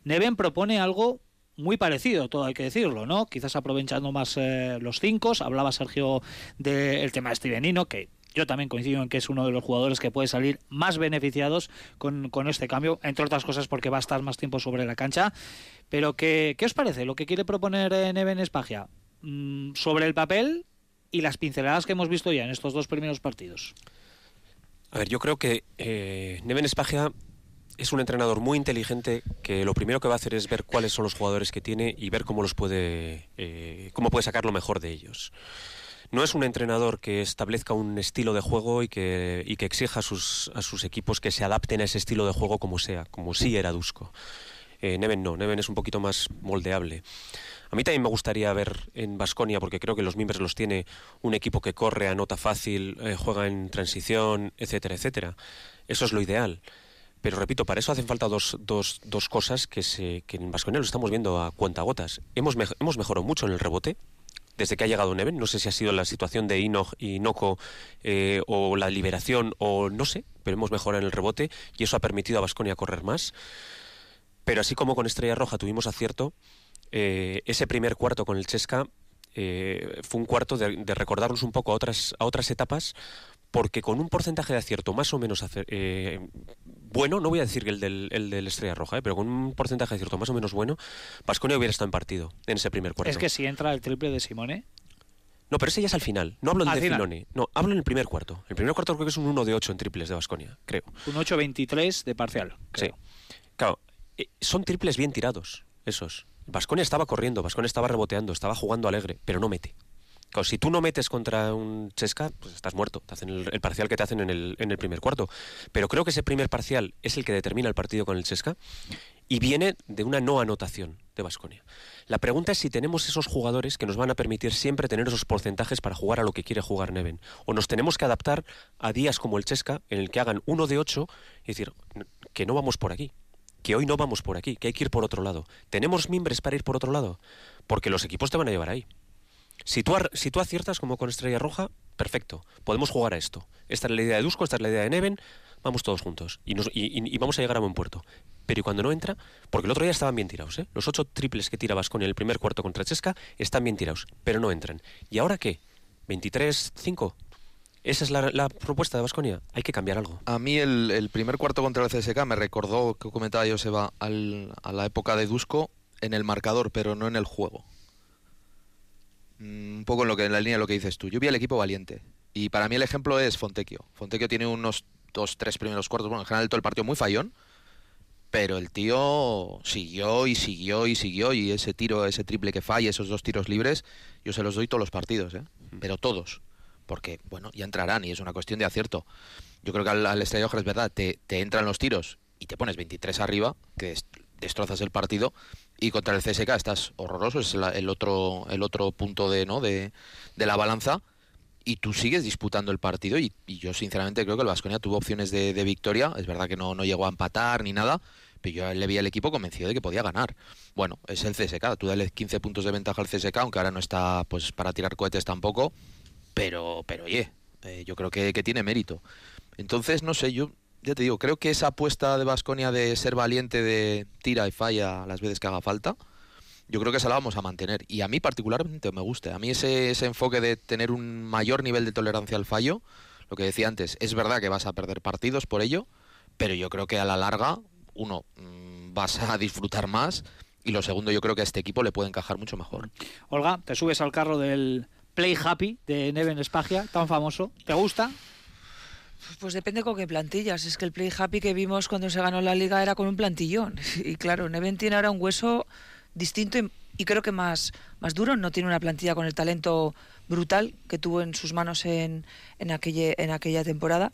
Neven propone algo muy parecido, todo hay que decirlo, ¿no? Quizás aprovechando más eh, los cinco. Hablaba Sergio del tema de Stevenino, que yo también coincido en que es uno de los jugadores que puede salir más beneficiados con, con este cambio, entre otras cosas porque va a estar más tiempo sobre la cancha. Pero ¿qué, qué os parece lo que quiere proponer eh, Neven Espagia? Mm, sobre el papel y las pinceladas que hemos visto ya en estos dos primeros partidos. A ver, yo creo que eh, Neven Espagia es un entrenador muy inteligente que lo primero que va a hacer es ver cuáles son los jugadores que tiene y ver cómo los puede, eh, cómo puede sacar lo mejor de ellos no es un entrenador que establezca un estilo de juego y que, y que exija a sus, a sus equipos que se adapten a ese estilo de juego como sea, como sí era Dusko. Eh, Neven no, Neven es un poquito más moldeable. A mí también me gustaría ver en Basconia, porque creo que los miembros los tiene un equipo que corre, anota fácil, eh, juega en transición, etcétera, etcétera. Eso es lo ideal. Pero repito, para eso hacen falta dos, dos, dos cosas que, se, que en Basconia lo estamos viendo a cuentagotas. Hemos, hemos mejorado mucho en el rebote, desde que ha llegado Neven. No sé si ha sido la situación de Inoch y Noco eh, o la liberación o no sé, pero hemos mejorado en el rebote y eso ha permitido a Vasconia correr más. Pero así como con Estrella Roja tuvimos acierto, eh, ese primer cuarto con el Chesca eh, fue un cuarto de, de, recordarnos un poco a otras, a otras etapas porque con un porcentaje de acierto más o menos eh, bueno, no voy a decir que el del, el del Estrella Roja, eh, pero con un porcentaje de acierto más o menos bueno, Pasconia hubiera estado en partido en ese primer cuarto. Es que si entra el triple de Simone. No, pero ese ya es al final. No hablo del de Filoni. No, hablo en el primer cuarto. El primer cuarto creo que es un 1 de 8 en triples de Basconia, creo. Un 8-23 de parcial. Sí. Claro, eh, son triples bien tirados, esos. Basconia estaba corriendo, Basconia estaba reboteando, estaba jugando alegre, pero no mete si tú no metes contra un Chesca, pues estás muerto. Te hacen el, parcial que te hacen en el, en el, primer cuarto. Pero creo que ese primer parcial es el que determina el partido con el Chesca y viene de una no anotación de Basconia. La pregunta es si tenemos esos jugadores que nos van a permitir siempre tener esos porcentajes para jugar a lo que quiere jugar Neven. O nos tenemos que adaptar a días como el Chesca, en el que hagan uno de ocho y decir que no vamos por aquí que hoy no vamos por aquí, que hay que ir por otro lado. ¿Tenemos mimbres para ir por otro lado? Porque los equipos te van a llevar ahí. Si tú, si tú aciertas como con Estrella Roja, perfecto, podemos jugar a esto. Esta es la idea de Dusko, esta es la idea de Neven, vamos todos juntos y, y, vamos a llegar a buen puerto. Pero y cuando no entra, porque el otro día estaban bien tirados, ¿eh? los ocho triples que tira Vasconia en el primer cuarto contra Chesca están bien tirados, pero no entran. ¿Y ahora qué? ¿23-5? Esa es la, propuesta de Vasconia. Hay que cambiar algo. A mí el, primer cuarto contra el CSK me recordó, que comentaba Joseba, al, a la época de Dusko en el marcador, pero no en el juego. Mm, un poco en, lo que, en la línea de lo que dices tú. Yo vi al equipo valiente. Y para mí el ejemplo es Fontecchio. Fontecchio tiene unos dos, tres primeros cuartos. Bueno, en general todo el partido muy fallón. Pero el tío siguió y siguió y siguió. Y ese tiro, ese triple que falla, esos dos tiros libres, yo se los doy todos los partidos, ¿eh? Pero todos. Porque, bueno, ya entrarán y es una cuestión de acierto. Yo creo que al, al Estadio es verdad, te, te entran los tiros y te pones 23 arriba, que destrozas el partido y contra el CSK estás horroroso, es el otro el otro punto de no de, la balanza y tú sigues disputando el partido y, yo sinceramente creo que el Vasconia tuvo opciones de, victoria, es verdad que no, no llegó a empatar ni nada, pero yo le vi al equipo convencido de que podía ganar. Bueno, es el CSK, tú dale 15 puntos de ventaja al CSK, aunque ahora no está pues para tirar cohetes tampoco, pero pero oye, eh, yo creo que, que tiene mérito. Entonces, no sé, yo ya te digo, creo que esa apuesta de Vasconia de ser valiente, de tira y falla las veces que haga falta, yo creo que esa la vamos a mantener. Y a mí particularmente me gusta. A mí ese, ese enfoque de tener un mayor nivel de tolerancia al fallo, lo que decía antes, es verdad que vas a perder partidos por ello, pero yo creo que a la larga, uno, mm, vas a disfrutar más y lo segundo, yo creo que a este equipo le puede encajar mucho mejor. Olga, te subes al carro del Play Happy de Neven Spagia, tan famoso. ¿Te gusta? Pues depende con qué plantillas. Es que el Play Happy que vimos cuando se ganó la liga era con un plantillón. Y claro, Neven tiene ahora un hueso distinto y, creo que más, más duro. No tiene una plantilla con el talento brutal que tuvo en sus manos en, en, aquella, en aquella temporada.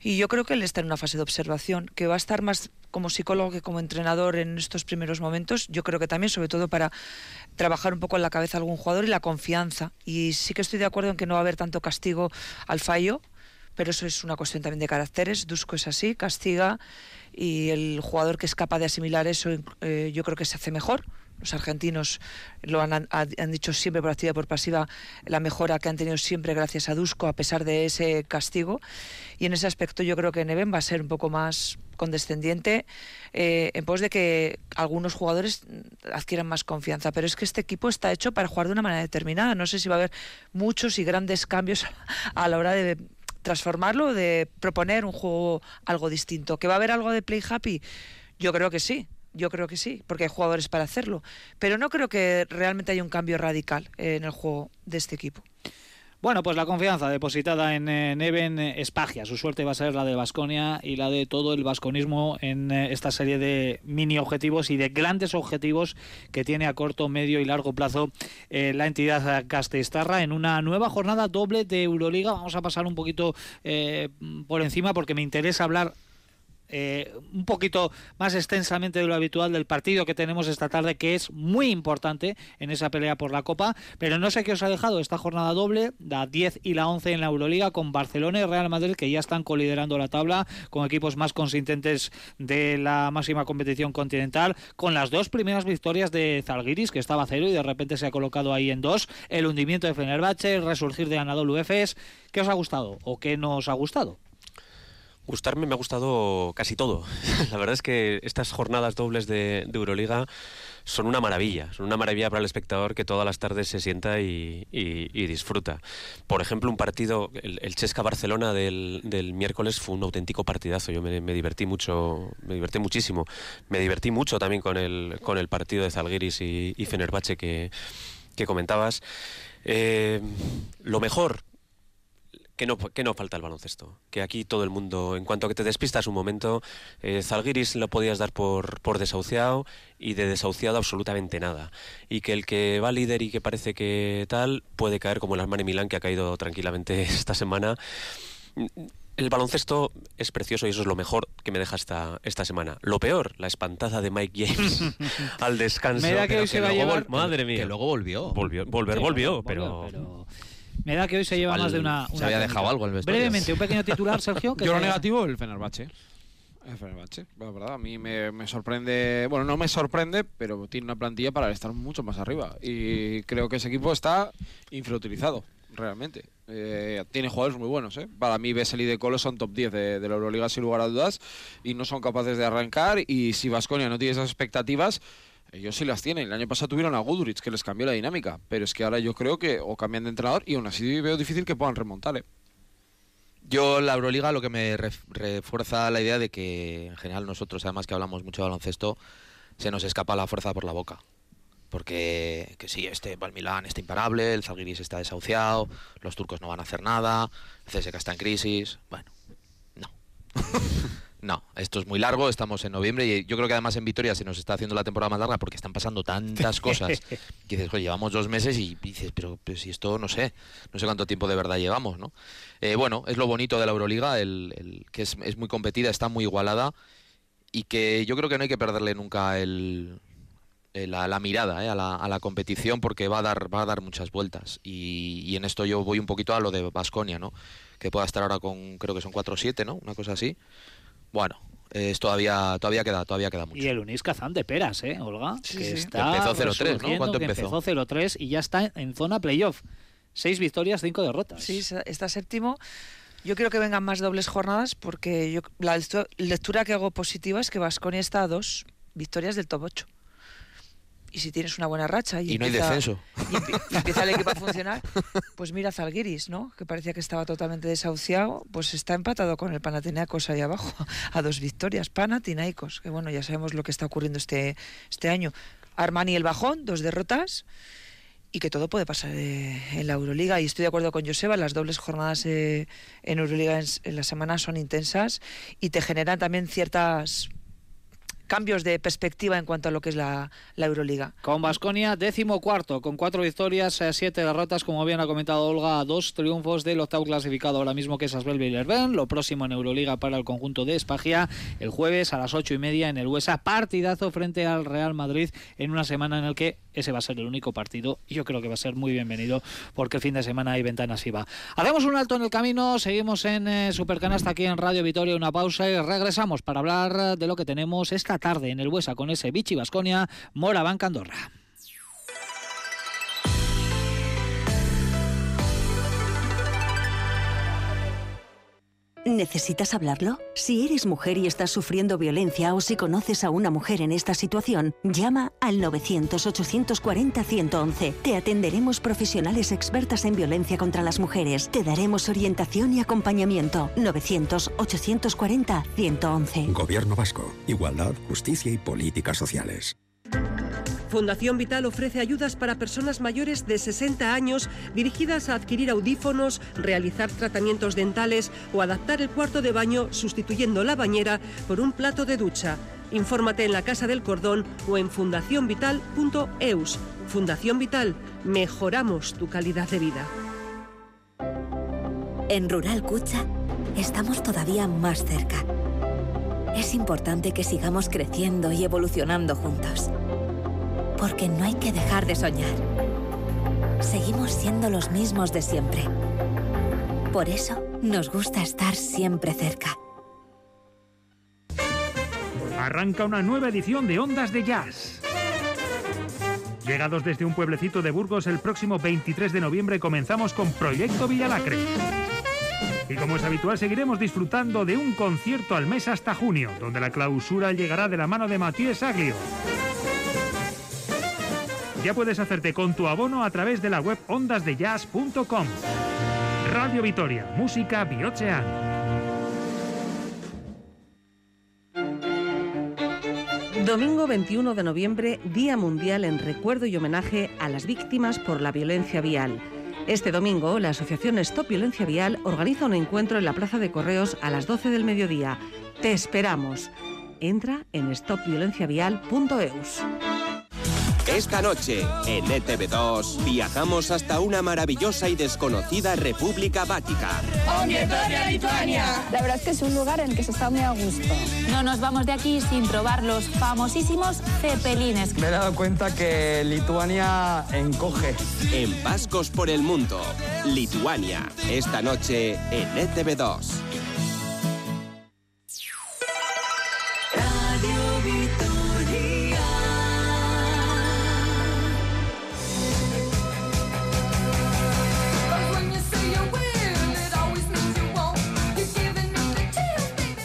Y yo creo que él está en una fase de observación, que va a estar más como psicólogo que como entrenador en estos primeros momentos. Yo creo que también, sobre todo para trabajar un poco en la cabeza de algún jugador y la confianza. Y sí que estoy de acuerdo en que no va a haber tanto castigo al fallo, pero eso es una cuestión también de caracteres. Dusko es así, castiga y el jugador que es capaz de asimilar eso eh, yo creo que se hace mejor. Los argentinos lo han, han, dicho siempre por activa y por pasiva, la mejora que han tenido siempre gracias a Dusko a pesar de ese castigo. Y en ese aspecto yo creo que Neven va a ser un poco más condescendiente eh, en pos de que algunos jugadores adquieran más confianza. Pero es que este equipo está hecho para jugar de una manera determinada. No sé si va a haber muchos y grandes cambios a la hora de transformarlo, de proponer un juego algo distinto. ¿Que va a haber algo de play happy? Yo creo que sí. Yo creo que sí, porque hay jugadores para hacerlo. Pero no creo que realmente haya un cambio radical en el juego de este equipo. Bueno, pues la confianza depositada en Neven Espagia. Su suerte va a ser la de Vasconia y la de todo el vasconismo en eh, esta serie de mini objetivos y de grandes objetivos que tiene a corto, medio y largo plazo eh, la entidad castellstarra en una nueva jornada doble de Euroliga. Vamos a pasar un poquito eh, por encima porque me interesa hablar eh, un poquito más extensamente de lo habitual del partido que tenemos esta tarde, que es muy importante en esa pelea por la Copa. Pero no sé qué os ha dejado esta jornada doble, la 10 y la 11 en la Euroliga, con Barcelona y Real Madrid, que ya están coliderando la tabla, con equipos más consistentes de la máxima competición continental, con las dos primeras victorias de Zalgiris, que estaba a cero y de repente se ha colocado ahí en dos, el hundimiento de Fenerbahce, el resurgir de Anadolu Efes. ¿Qué os ha gustado o qué no os ha gustado? Gustarme me ha gustado casi todo. La verdad es que estas jornadas dobles de, Euroliga son una maravilla, son una maravilla para el espectador que todas las tardes se sienta y, disfruta. Por ejemplo, un partido, el, Chesca-Barcelona del, miércoles fue un auténtico partidazo. Yo me, divertí mucho, me divertí muchísimo. Me divertí mucho también con el, con el partido de Zalgiris y, Fenerbahce que, que comentabas. Eh, lo mejor, que no, que no falta el baloncesto. Que aquí todo el mundo, en cuanto a que te despistas un momento, eh, Zalgiris lo podías dar por, por desahuciado y de desahuciado absolutamente nada. Y que el que va líder y que parece que tal puede caer como el Armani Milán que ha caído tranquilamente esta semana. El baloncesto es precioso y eso es lo mejor que me deja esta, esta semana. Lo peor, la espantada de Mike James al descanso. que, Madre mía. Que luego volvió. volvió volver volvió, pero... Me da que hoy se lleva más de una, Se había dejado algo el vestuario. Brevemente, un pequeño titular, Sergio. Yo lo negativo, el Fenerbahce. El Fenerbahce, la verdad, a mí me, sorprende, bueno, no me sorprende, pero tiene una plantilla para estar mucho más arriba. Y creo que ese equipo está infrautilizado, realmente. Eh, tiene jugadores muy buenos, ¿eh? Para mí, Vesely y De Colo son top 10 de, de, la Euroliga sin lugar a dudas y no son capaces de arrancar. Y si Vasconia no tiene esas expectativas, ellos sí las tienen. El año pasado tuvieron a Guduric que les cambió la dinámica, pero es que ahora yo creo que o cambian de entrenador y aún así veo difícil que puedan remontar. ¿eh? Yo la Euroliga lo que me refuerza la idea de que en general nosotros, además que hablamos mucho de baloncesto, se nos escapa la fuerza por la boca. Porque que sí, este el Milán está imparable, el Zalgiris está desahuciado, los turcos no van a hacer nada, el CSK está en crisis. Bueno, no. No, esto es muy largo, estamos en noviembre y yo creo que además en Vitoria se nos está haciendo la temporada más larga porque están pasando tantas cosas que dices, oye, llevamos dos meses y dices, pero, si esto no sé, no sé cuánto tiempo de verdad llevamos, ¿no? Eh, bueno, es lo bonito de la Euroliga, el, que es, muy competida, está muy igualada y que yo creo que no hay que perderle nunca el, la, mirada eh, a, la, competición porque va a dar, va a dar muchas vueltas y, y en esto yo voy un poquito a lo de Basconia, ¿no? Que pueda estar ahora con, creo que son 4-7, ¿no? Una cosa así bueno, es todavía todavía queda todavía queda mucho. Y el Unis Cazán de peras, ¿eh, Olga? Sí, que Está empezó 0-3, ¿no? ¿Cuánto empezó? Empezó 0-3 y ya está en zona playoff. Seis victorias, cinco derrotas. Sí, está séptimo. Yo quiero que vengan más dobles jornadas porque yo, la lectura que hago positiva es que Vasconia está a dos victorias del top 8 y si tienes una buena racha y, no hay descenso y, empieza el equipo a funcionar, pues mira Zalgiris, ¿no? Que parecía que estaba totalmente desahuciado, pues está empatado con el Panathinaikos ahí abajo a dos victorias, Panathinaikos, que bueno, ya sabemos lo que está ocurriendo este este año. Armani el bajón, dos derrotas y que todo puede pasar eh, en la Euroliga. Y estoy de acuerdo con Joseba, las dobles jornadas eh, en Euroliga en, en la semana son intensas y te generan también ciertas cambios de perspectiva en cuanto a lo que es la, Euroliga. Con Basconia, décimo cuarto, con cuatro victorias, eh, siete derrotas, como bien ha comentado Olga, dos triunfos del octavo clasificado ahora mismo que es Asbel Villerben. Lo próximo en Euroliga para el conjunto de Espagia el jueves a las ocho y media en el Huesa. Partidazo frente al Real Madrid en una semana en el que ese va a ser el único partido y yo creo que va a ser muy bienvenido porque el fin de semana hay ventanas y va. Hacemos un alto en el camino, seguimos en eh, Supercanasta aquí en Radio Vitoria, una pausa y regresamos para hablar de lo que tenemos esta tarde en el Huesa con ese Vichy Basconia, Mora Banca ¿Necesitas hablarlo? Si eres mujer y estás sufriendo violencia o si conoces a una mujer en esta situación, llama al 900-840-111. Te atenderemos profesionales expertas en violencia contra las mujeres. Te daremos orientación y acompañamiento. 900-840-111. Gobierno Vasco. Igualdad, justicia y políticas sociales. Fundación Vital ofrece ayudas para personas mayores de 60 años dirigidas a adquirir audífonos, realizar tratamientos dentales o adaptar el cuarto de baño sustituyendo la bañera por un plato de ducha. Infórmate en la Casa del Cordón o en fundacionvital.eus. Fundación Vital, mejoramos tu calidad de vida. En Rural Cucha estamos todavía más cerca. Es importante que sigamos creciendo y evolucionando juntos porque no hay que dejar de soñar. Seguimos siendo los mismos de siempre. Por eso nos gusta estar siempre cerca. Arranca una nueva edición de Ondas de Jazz. Llegados desde un pueblecito de Burgos, el próximo 23 de noviembre comenzamos con Proyecto Villalacre. Y como es habitual, seguiremos disfrutando de un concierto al mes hasta junio, donde la clausura llegará de la mano de Matías Aglio. Ya puedes hacerte con tu abono a través de la web ondasdejazz.com. Radio Vitoria, música Biochean. Domingo 21 de noviembre, Día Mundial en recuerdo y homenaje a las víctimas por la violencia vial. Este domingo, la Asociación Stop Violencia Vial organiza un encuentro en la Plaza de Correos a las 12 del mediodía. Te esperamos. Entra en stopviolenciavial.eus. Esta noche, en ETV2, viajamos hasta una maravillosa y desconocida República Bática. Lituania! La verdad es que es un lugar en el que se está muy a gusto. No nos vamos de aquí sin probar los famosísimos cepelines. Me he dado cuenta que Lituania encoge. En Vascos por el Mundo, Lituania. Esta noche en ETV2.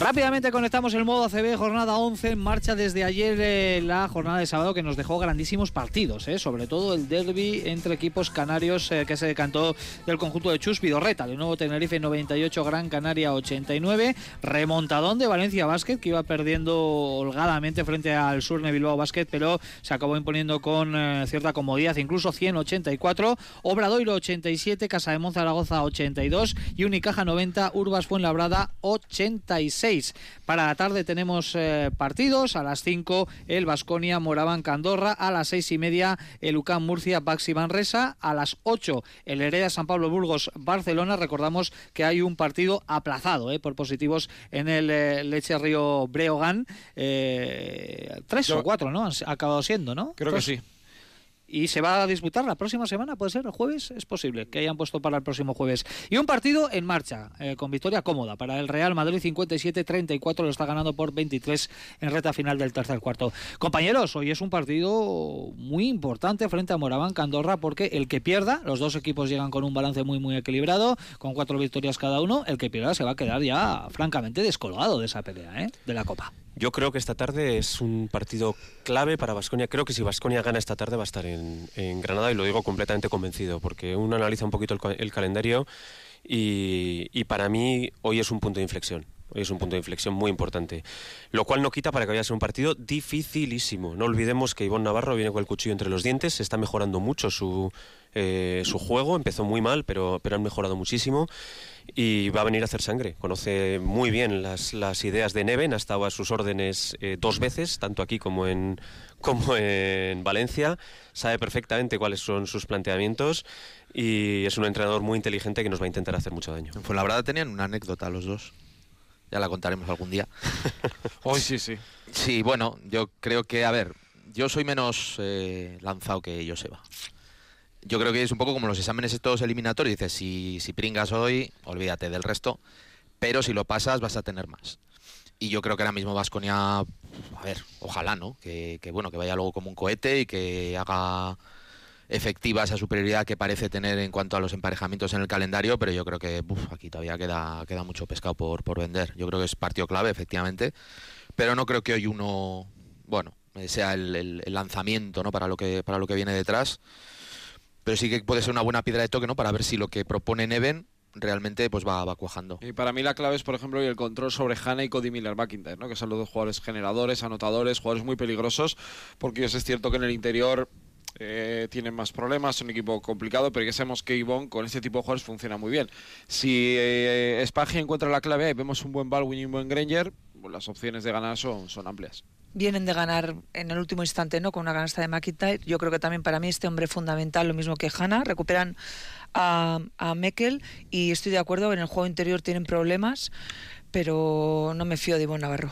Rápidamente conectamos el modo ACB, jornada 11 en marcha desde ayer eh, la jornada de sábado que nos dejó grandísimos partidos, eh, sobre todo el derby entre equipos canarios eh, que se decantó del conjunto de Chus Vidorreta, de nuevo Tenerife 98, Gran Canaria 89, remontadón de Valencia Basket que iba perdiendo holgadamente frente al Surne Bilbao Basket, pero se acabó imponiendo con cierta comodidad, incluso 184, Obradoiro 87, Casa de Monzaragoza 82 y Unicaja 90, Urbas Fuenlabrada 86. Para la tarde tenemos eh, partidos. A las 5 el Vasconia Moraván Candorra. A las 6 y media el UCAM Murcia Baxi Manresa. A las 8 el Hereda San Pablo Burgos Barcelona. Recordamos que hay un partido aplazado eh, por positivos en el eh, Leche Río Breogán. tres o cuatro, ¿no? Ha acabado siendo, ¿no? Creo que sí y se va a disputar la próxima semana, puede ser el jueves, es posible que hayan puesto para el próximo jueves. Y un partido en marcha, eh, con victoria cómoda para el Real Madrid 57-34, lo está ganando por 23 en reta final del tercer cuarto. Compañeros, hoy es un partido muy importante frente a Moraván Candorra porque el que pierda, los dos equipos llegan con un balance muy muy equilibrado, con cuatro victorias cada uno, el que pierda se va a quedar ya francamente descolgado de esa pelea, ¿eh? de la Copa. Yo creo que esta tarde es un partido clave para Vasconia. Creo que si Vasconia gana esta tarde va a estar en, Granada y lo digo completamente convencido, porque uno analiza un poquito el, calendario y, para mí hoy es un punto de inflexión. Es un punto de inflexión muy importante. Lo cual no quita para que vaya a ser un partido dificilísimo. No olvidemos que Ivonne Navarro viene con el cuchillo entre los dientes, está mejorando mucho su, eh, su juego. Empezó muy mal, pero, pero han mejorado muchísimo. Y va a venir a hacer sangre. Conoce muy bien las, las ideas de Neven, ha estado a sus órdenes eh, dos veces, tanto aquí como en, como en Valencia. Sabe perfectamente cuáles son sus planteamientos y es un entrenador muy inteligente que nos va a intentar hacer mucho daño. En Fuenlabrada tenían una anécdota los dos. Ya la contaremos algún día. Hoy sí, sí. Sí, bueno, yo creo que, a ver, yo soy menos eh, lanzado que Joseba. Yo creo que es un poco como los exámenes estos eliminatorios. Dices, si, si pringas hoy, olvídate del resto. Pero si lo pasas, vas a tener más. Y yo creo que ahora mismo Vasconia, a ver, ojalá, ¿no? Que, que, bueno, que vaya luego como un cohete y que haga efectiva esa superioridad que parece tener en cuanto a los emparejamientos en el calendario, pero yo creo que aquí todavía queda, queda mucho pescado por, por vender. Yo creo que es partido clave, efectivamente, pero no creo que hoy uno, bueno, sea el, el, el lanzamiento ¿no? para, lo que, para lo que viene detrás, pero sí que puede ser una buena piedra de toque ¿no? para ver si lo que propone Neven realmente pues va, va cuajando. Y para mí la clave es, por ejemplo, el control sobre Hanna y Cody Miller McIntyre, ¿no? que son los dos jugadores generadores, anotadores, jugadores muy peligrosos, porque es cierto que en el interior eh, tienen más problemas, es un equipo complicado, pero ya sabemos que Ivonne con este tipo de jugadores funciona muy bien. Si eh, encuentra la clave vemos un buen Baldwin y un buen Granger, pues las opciones de ganar son, son amplias vienen de ganar en el último instante no con una canasta de McIntyre. Yo creo que también para mí este hombre fundamental, lo mismo que Hanna, recuperan a, a Mekel y estoy de acuerdo, en el juego interior tienen problemas, pero no me fío de Ivonne Navarro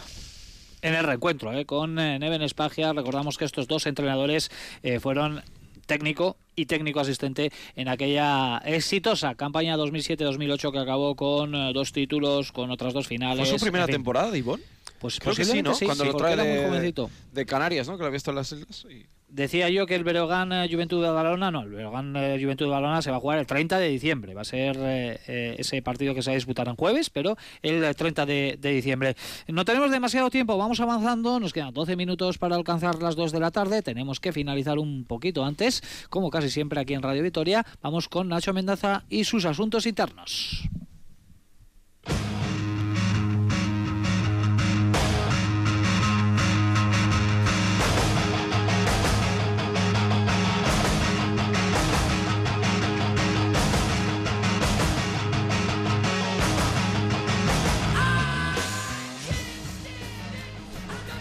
en el reencuentro ¿eh? con eh, Neven Spagia. Recordamos que estos dos entrenadores eh, fueron técnico y técnico asistente en aquella exitosa campaña 2007-2008 que acabó con eh, dos títulos, con otras dos finales. ¿Fue su primera en fin. temporada, Ivonne? Pues Creo que sí, ¿no? Sí, Cuando sí, lo trae de, de, Canarias, ¿no? Que lo había visto en las islas. Y... Decía yo que el Breogán eh, Juventud de Badalona, no, el Breogán eh, Juventud de Badalona se va a jugar el 30 de diciembre. Va a ser eh, ese partido que se va a disputar en jueves, pero el 30 de, de, diciembre. No tenemos demasiado tiempo, vamos avanzando. Nos quedan 12 minutos para alcanzar las 2 de la tarde. Tenemos que finalizar un poquito antes, como casi siempre aquí en Radio Vitoria. Vamos con Nacho Mendaza y sus asuntos internos.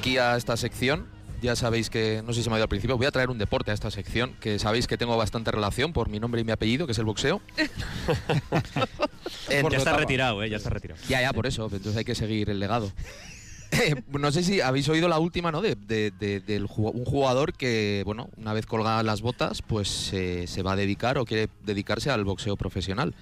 Aquí a esta sección. Ya sabéis que, no sé si se me ha ido al principio, voy a traer un deporte a esta sección, que sabéis que tengo bastante relación por mi nombre y mi apellido, que es el boxeo. en, ya está retirado, ¿eh? Ya está retirado. Ya, ya, por eso, entonces hay que seguir el legado. no sé si habéis oído la última, ¿no? De, de, de, de un jugador que, bueno, una vez colgadas las botas, pues eh, se va a dedicar o quiere dedicarse al boxeo profesional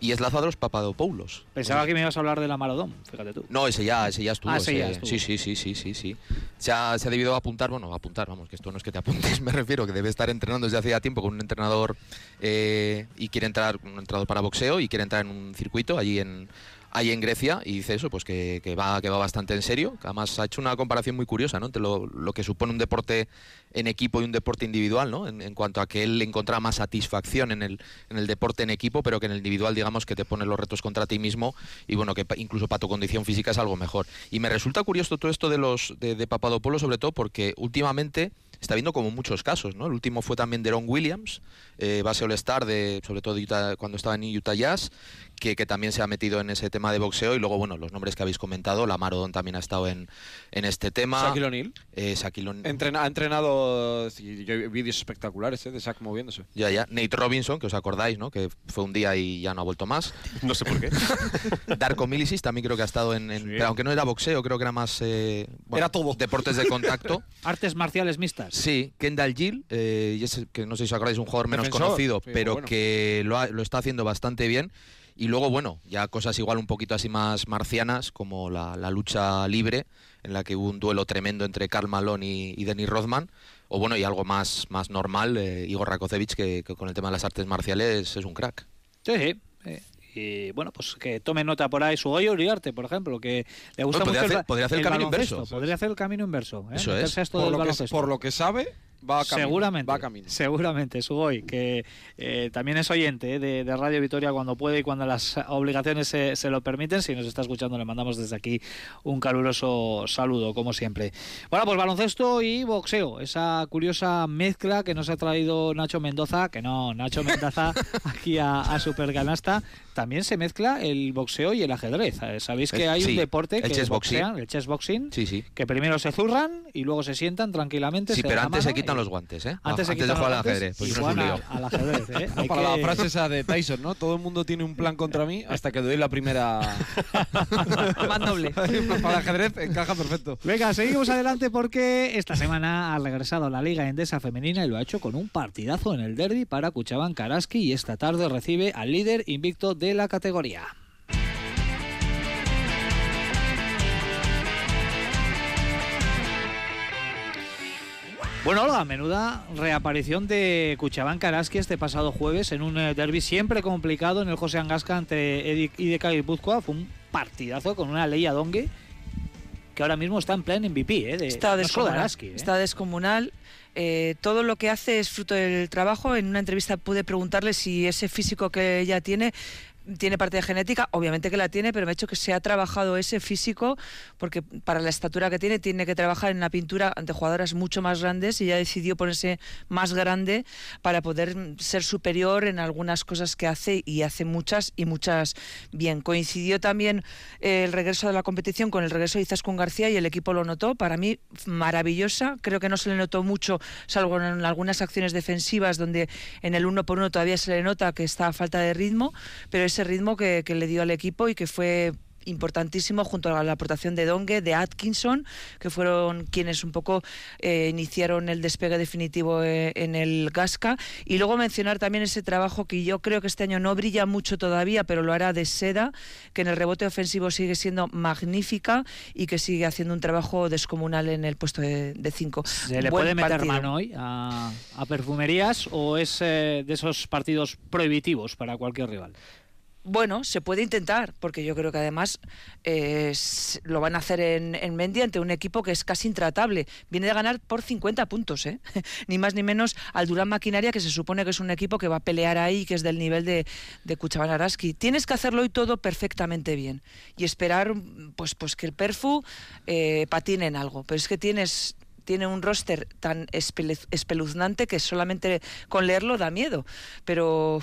y es Lázaros Papadopoulos. Pensaba que me ibas a hablar de la Maradón, fíjate tú. No, ese ya, ese ya estuvo. Ah, ese ese, ya estuvo. Sí, sí, sí, sí, sí, sí. Se ha, se ha debido apuntar, bueno, apuntar, vamos, que esto no es que te apuntes, me refiero, que debe estar entrenando desde hace ya tiempo con un entrenador eh, y quiere entrar, un entrenador para boxeo y quiere entrar en un circuito allí en ahí en Grecia y dice eso, pues que, va, que va bastante en serio. Además ha hecho una comparación muy curiosa ¿no? entre lo, que supone un deporte en equipo y un deporte individual, ¿no? en, cuanto a que él encontraba más satisfacción en el, en el deporte en equipo, pero que en el individual, digamos, que te pone los retos contra ti mismo y bueno, que incluso para tu condición física es algo mejor. Y me resulta curioso todo esto de los de, de Papadopoulos, sobre todo porque últimamente está viendo como muchos casos, ¿no? El último fue también Deron Williams, eh, base All-Star, de, sobre todo de Utah, cuando estaba en Utah Jazz, que, que, también se ha metido en ese tema de boxeo. Y luego, bueno, los nombres que habéis comentado, la Marodon también ha estado en, en este tema. Shaquille O'Neal. Eh, Shaquille Entrena, ha entrenado yo, vídeos espectaculares ¿eh? de Shaq moviéndose. Ya, ya. Nate Robinson, que os acordáis, ¿no? Que fue un día y ya no ha vuelto más. no sé por qué. Darko Milicis también creo que ha estado en... en sí. pero aunque no era boxeo, creo que era más... Eh, bueno, era todo. Deportes de contacto. Artes marciales mixtas. Sí. Kendall Gill, eh, y ese, que no sé si os acordáis, un jugador menos Defensor, conocido, sí, pero bueno. que lo, ha, lo está haciendo bastante bien. Y luego, bueno, ya cosas igual un poquito así más marcianas, como la, la lucha libre, en la que hubo un duelo tremendo entre Karl Malone y, y Denis Rothman. O bueno, y algo más, más normal, eh, Igor Rakocevic, que, que, con el tema de las artes marciales es un crack. Sí, sí. Eh, y bueno, pues que tome nota por ahí su Goyo Uriarte, por ejemplo, que le gusta podría mucho hacer, el, podría hacer el, el camino inverso. Podría hacer el camino inverso. ¿eh? Eso es. Por lo, que, por lo, que, sabe, Va camino, seguramente, va camino. seguramente, Sugoi, que eh, también es oyente eh, de, de Radio Vitoria cuando puede y cuando las obligaciones se, se lo permiten. Si nos está escuchando, le mandamos desde aquí un caluroso saludo, como siempre. Bueno, pues baloncesto y boxeo, esa curiosa mezcla que nos ha traído Nacho Mendoza, que no, Nacho Mendoza aquí a, a. También se mezcla el boxeo y el ajedrez. Eh, Sabéis que El- hay un deporte el que boxing. el chess boxing, Sí, sí. que primero se zurran y luego se sientan tranquilamente. Sí, se pero antes se mano quitan los guantes, ¿eh? Antes, se Antes de jugar al ajedrez, pues y eso es un juegan lío. al- ajedrez, ¿eh? No, para que- la frase esa de Tyson, ¿no? Todo el mundo tiene un plan contra mí hasta que doy la primera. Más doble. para el ajedrez encaja perfecto. Venga, seguimos adelante porque esta semana ha regresado la Liga Endesa Femenina y lo ha hecho con un partidazo en el derby para Cuchaban Karaski y esta tarde recibe al líder invicto de la categoría. Bueno, Olga, menuda reaparición de Cuchabán Karaski este pasado jueves en un eh, derby siempre complicado en el José Angasca ante Edi- IDK Guipúzcoa. Fue un partidazo con una ley Dongue que ahora mismo está en plan MVP, ¿eh? De, Está no descomunal. Araski, ¿eh? Está descomunal. Eh, todo lo que hace es fruto del trabajo. En una entrevista pude preguntarle si ese físico que ella tiene tiene parte de genética, obviamente que la tiene, pero me ha hecho que se ha trabajado ese físico porque para la estatura que tiene tiene que trabajar en la pintura ante jugadoras mucho más grandes y ella decidió ponerse más grande para poder ser superior en algunas cosas que hace y hace muchas y muchas bien. Coincidió también eh, el regreso de la competición con el regreso de Izaskun García y el equipo lo notó. Para mí, maravillosa. Creo que no se le notó mucho, salvo en algunas acciones defensivas donde en el uno por uno todavía se le nota que está falta de ritmo, pero ese ritmo que, que le dio al equipo y que fue importantísimo junto a la aportación de Dongue, de Atkinson, que fueron quienes un poco eh, iniciaron el despegue definitivo eh, en el Gasca. Y luego mencionar también ese trabajo que yo creo que este año no brilla mucho todavía, pero lo hará de Seda, que en el rebote ofensivo sigue siendo magnífica y que sigue haciendo un trabajo descomunal en el puesto de 5. ¿Se le puede meter mano hoy a, a perfumerías o es eh, de esos partidos prohibitivos para cualquier rival? Bueno, se puede intentar, porque yo creo que además eh, lo van a hacer en, en Mendy ante un equipo que es casi intratable. Viene de ganar por 50 puntos, ¿eh? ni más ni menos al Durán Maquinaria, que se supone que es un equipo que va a pelear ahí, que es del nivel de, de Araski. Tienes que hacerlo hoy todo perfectamente bien y esperar pues, pues que el Perfu eh, patine en algo. Pero es que tienes tiene un roster tan espeluznante que solamente con leerlo da miedo. Pero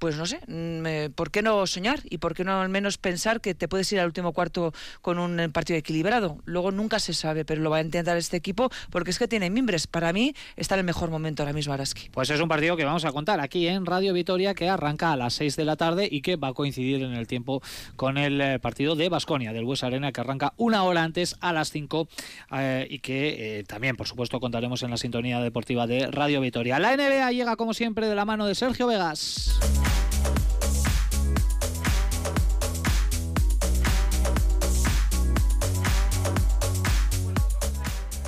pues no sé, mm, eh, ¿por qué no soñar? Y por qué no al menos pensar que te puedes ir al último cuarto con un eh, partido equilibrado. Luego nunca se sabe, pero lo va a intentar este equipo porque es que tiene mimbres. Para mí está en el mejor momento ahora mismo Araski. Pues es un partido que vamos a contar aquí en Radio Vitoria que arranca a las 6 de la tarde y que va a coincidir en el tiempo con el eh, partido de Basconia del Bues Arena que arranca una hora antes a las 5 eh, y que también por supuesto contaremos en la sintonía deportiva de Radio Vitoria. La NBA llega como siempre de la mano de Sergio Vegas.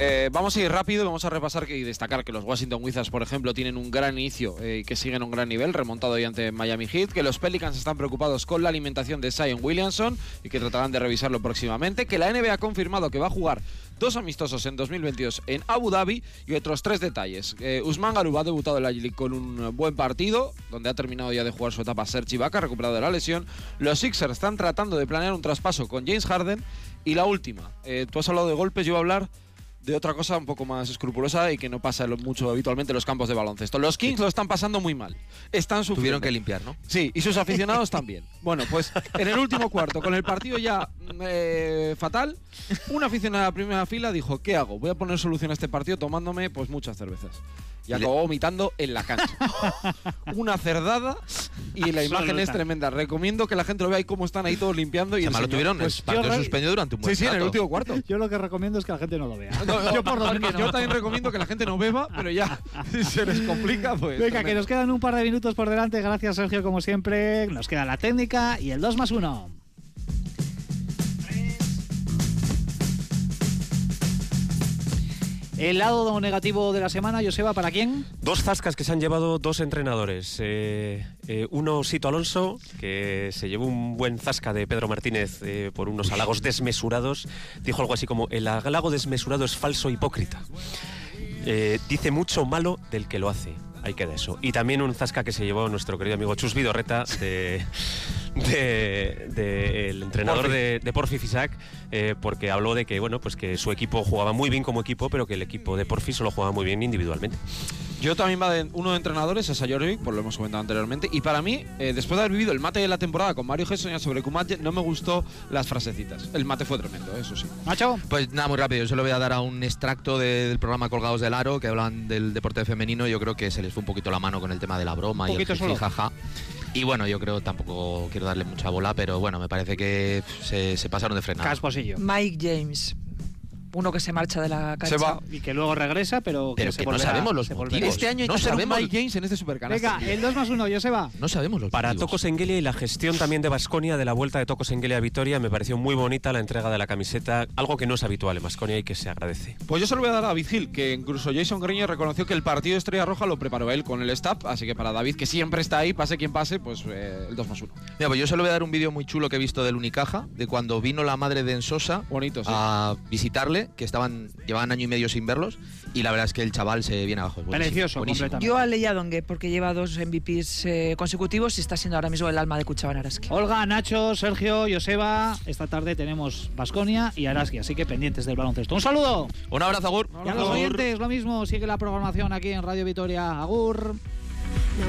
Eh, vamos a ir rápido, vamos a repasar y destacar que los Washington Wizards, por ejemplo, tienen un gran inicio eh, y que siguen un gran nivel, remontado hoy ante Miami Heat, que los Pelicans están preocupados con la alimentación de Zion Williamson y que tratarán de revisarlo próximamente, que la NBA ha confirmado que va a jugar dos amistosos en 2022 en Abu Dhabi y otros tres detalles. Eh, Usman Garuba ha debutado en la G-League con un eh, buen partido, donde ha terminado ya de jugar su etapa Serge Ibaka, recuperado de la lesión. Los Sixers están tratando de planear un traspaso con James Harden y la última, eh, tú has hablado de golpes, yo voy a hablar de otra cosa un poco más escrupulosa y que no pasa mucho habitualmente en los campos de baloncesto. Los Kings lo están pasando muy mal. Están sufriendo. Tuvieron que limpiar, ¿no? Sí, y sus aficionados también. Bueno, pues en el último cuarto, con el partido ya eh, fatal, un aficionado de la primera fila dijo, ¿qué hago? Voy a poner solución a este partido tomándome pues muchas cervezas. Y acabó vomitando en la cancha. Una cerdada y la imagen es tremenda. Recomiendo que la gente lo vea y cómo están ahí todos limpiando. Y lo tuvieron pues, el partido yo- suspendido durante un buen Sí, sí, en el último cuarto. Yo lo que recomiendo es que la gente no lo vea. No, yo por lo menos yo no. también recomiendo que la gente no beba, pero ya si se les complica, pues. Venga, que nos quedan un par de minutos por delante. Gracias, Sergio, como siempre. Nos queda la técnica y el 2 más 1. El lado negativo de la semana, Joseba, ¿para quién? Dos zascas que se han llevado dos entrenadores. Eh, eh, uno, Sito Alonso, que se llevó un buen zasca de Pedro Martínez eh, por unos halagos desmesurados. Dijo algo así como, el halago desmesurado es falso hipócrita. eh, dice mucho malo del que lo hace. Ahí queda eso. Y también un zasca que se llevó nuestro querido amigo Chus Vidorreta de, de, de el entrenador Porfi. de, de Porfi Fisac, eh, porque habló de que bueno pues que su equipo jugaba muy bien como equipo, pero que el equipo de Porfi solo jugaba muy bien individualmente. Yo también va de uno de entrenadores, es Sajorovic, por lo hemos comentado anteriormente. Y para mí, eh, después de haber vivido el mate de la temporada con Mario Gessoña sobre Kumatje, no me gustó las frasecitas. El mate fue tremendo, eso sí. Nacho. Pues nada, muy rápido. Yo se lo voy a dar a un extracto de- del programa Colgados del Aro, que hablan del deporte femenino. Yo creo que se les fue un poquito la mano con el tema de la broma y el Poquito solo. jiji, jaja. Y bueno, yo creo tampoco quiero darle mucha bola, pero bueno, me parece que se pasaron de frenada. Casposillo. Mike James. Uno que se marcha de la cancha. Se va. Y que luego regresa, pero, que no volverá- sabemos los motivos. Este año no que sabemos- Mike James en este supercanasta. Venga, el 2 más 1, Joseba. No sabemos los Para motivos. Tocos Engelia y la gestión también de Basconia de la vuelta de Tocos Engelia a Vitoria me pareció muy bonita la entrega de la camiseta, algo que no es habitual en Basconia y que se agradece. Pues yo se lo voy a dar a David Hill, que incluso Jason Greño reconoció que el partido de Estrella Roja lo preparó él con el staff. Así que para David, que siempre está ahí, pase quien pase, pues eh, el 2 más 1. Mira, pues yo se lo voy a dar un vídeo muy chulo que he visto del Unicaja, de cuando vino la madre de Ensosa Bonito, sí. a visitarle, que estaban llevaban año y medio sin verlos, y la verdad es que el chaval se viene abajo. Precioso, completamente. Yo a Leia Dongue, porque lleva dos MVPs eh, consecutivos y está siendo ahora mismo el alma de Cuchaban Araski. Olga, Nacho, Sergio, Joseba. Esta tarde tenemos Basconia y Araski, así que pendientes del baloncesto. ¡Un saludo! Un abrazo, Agur. Y a los oyentes, lo mismo. Sigue la programación aquí en Radio Vitoria. Agur. No,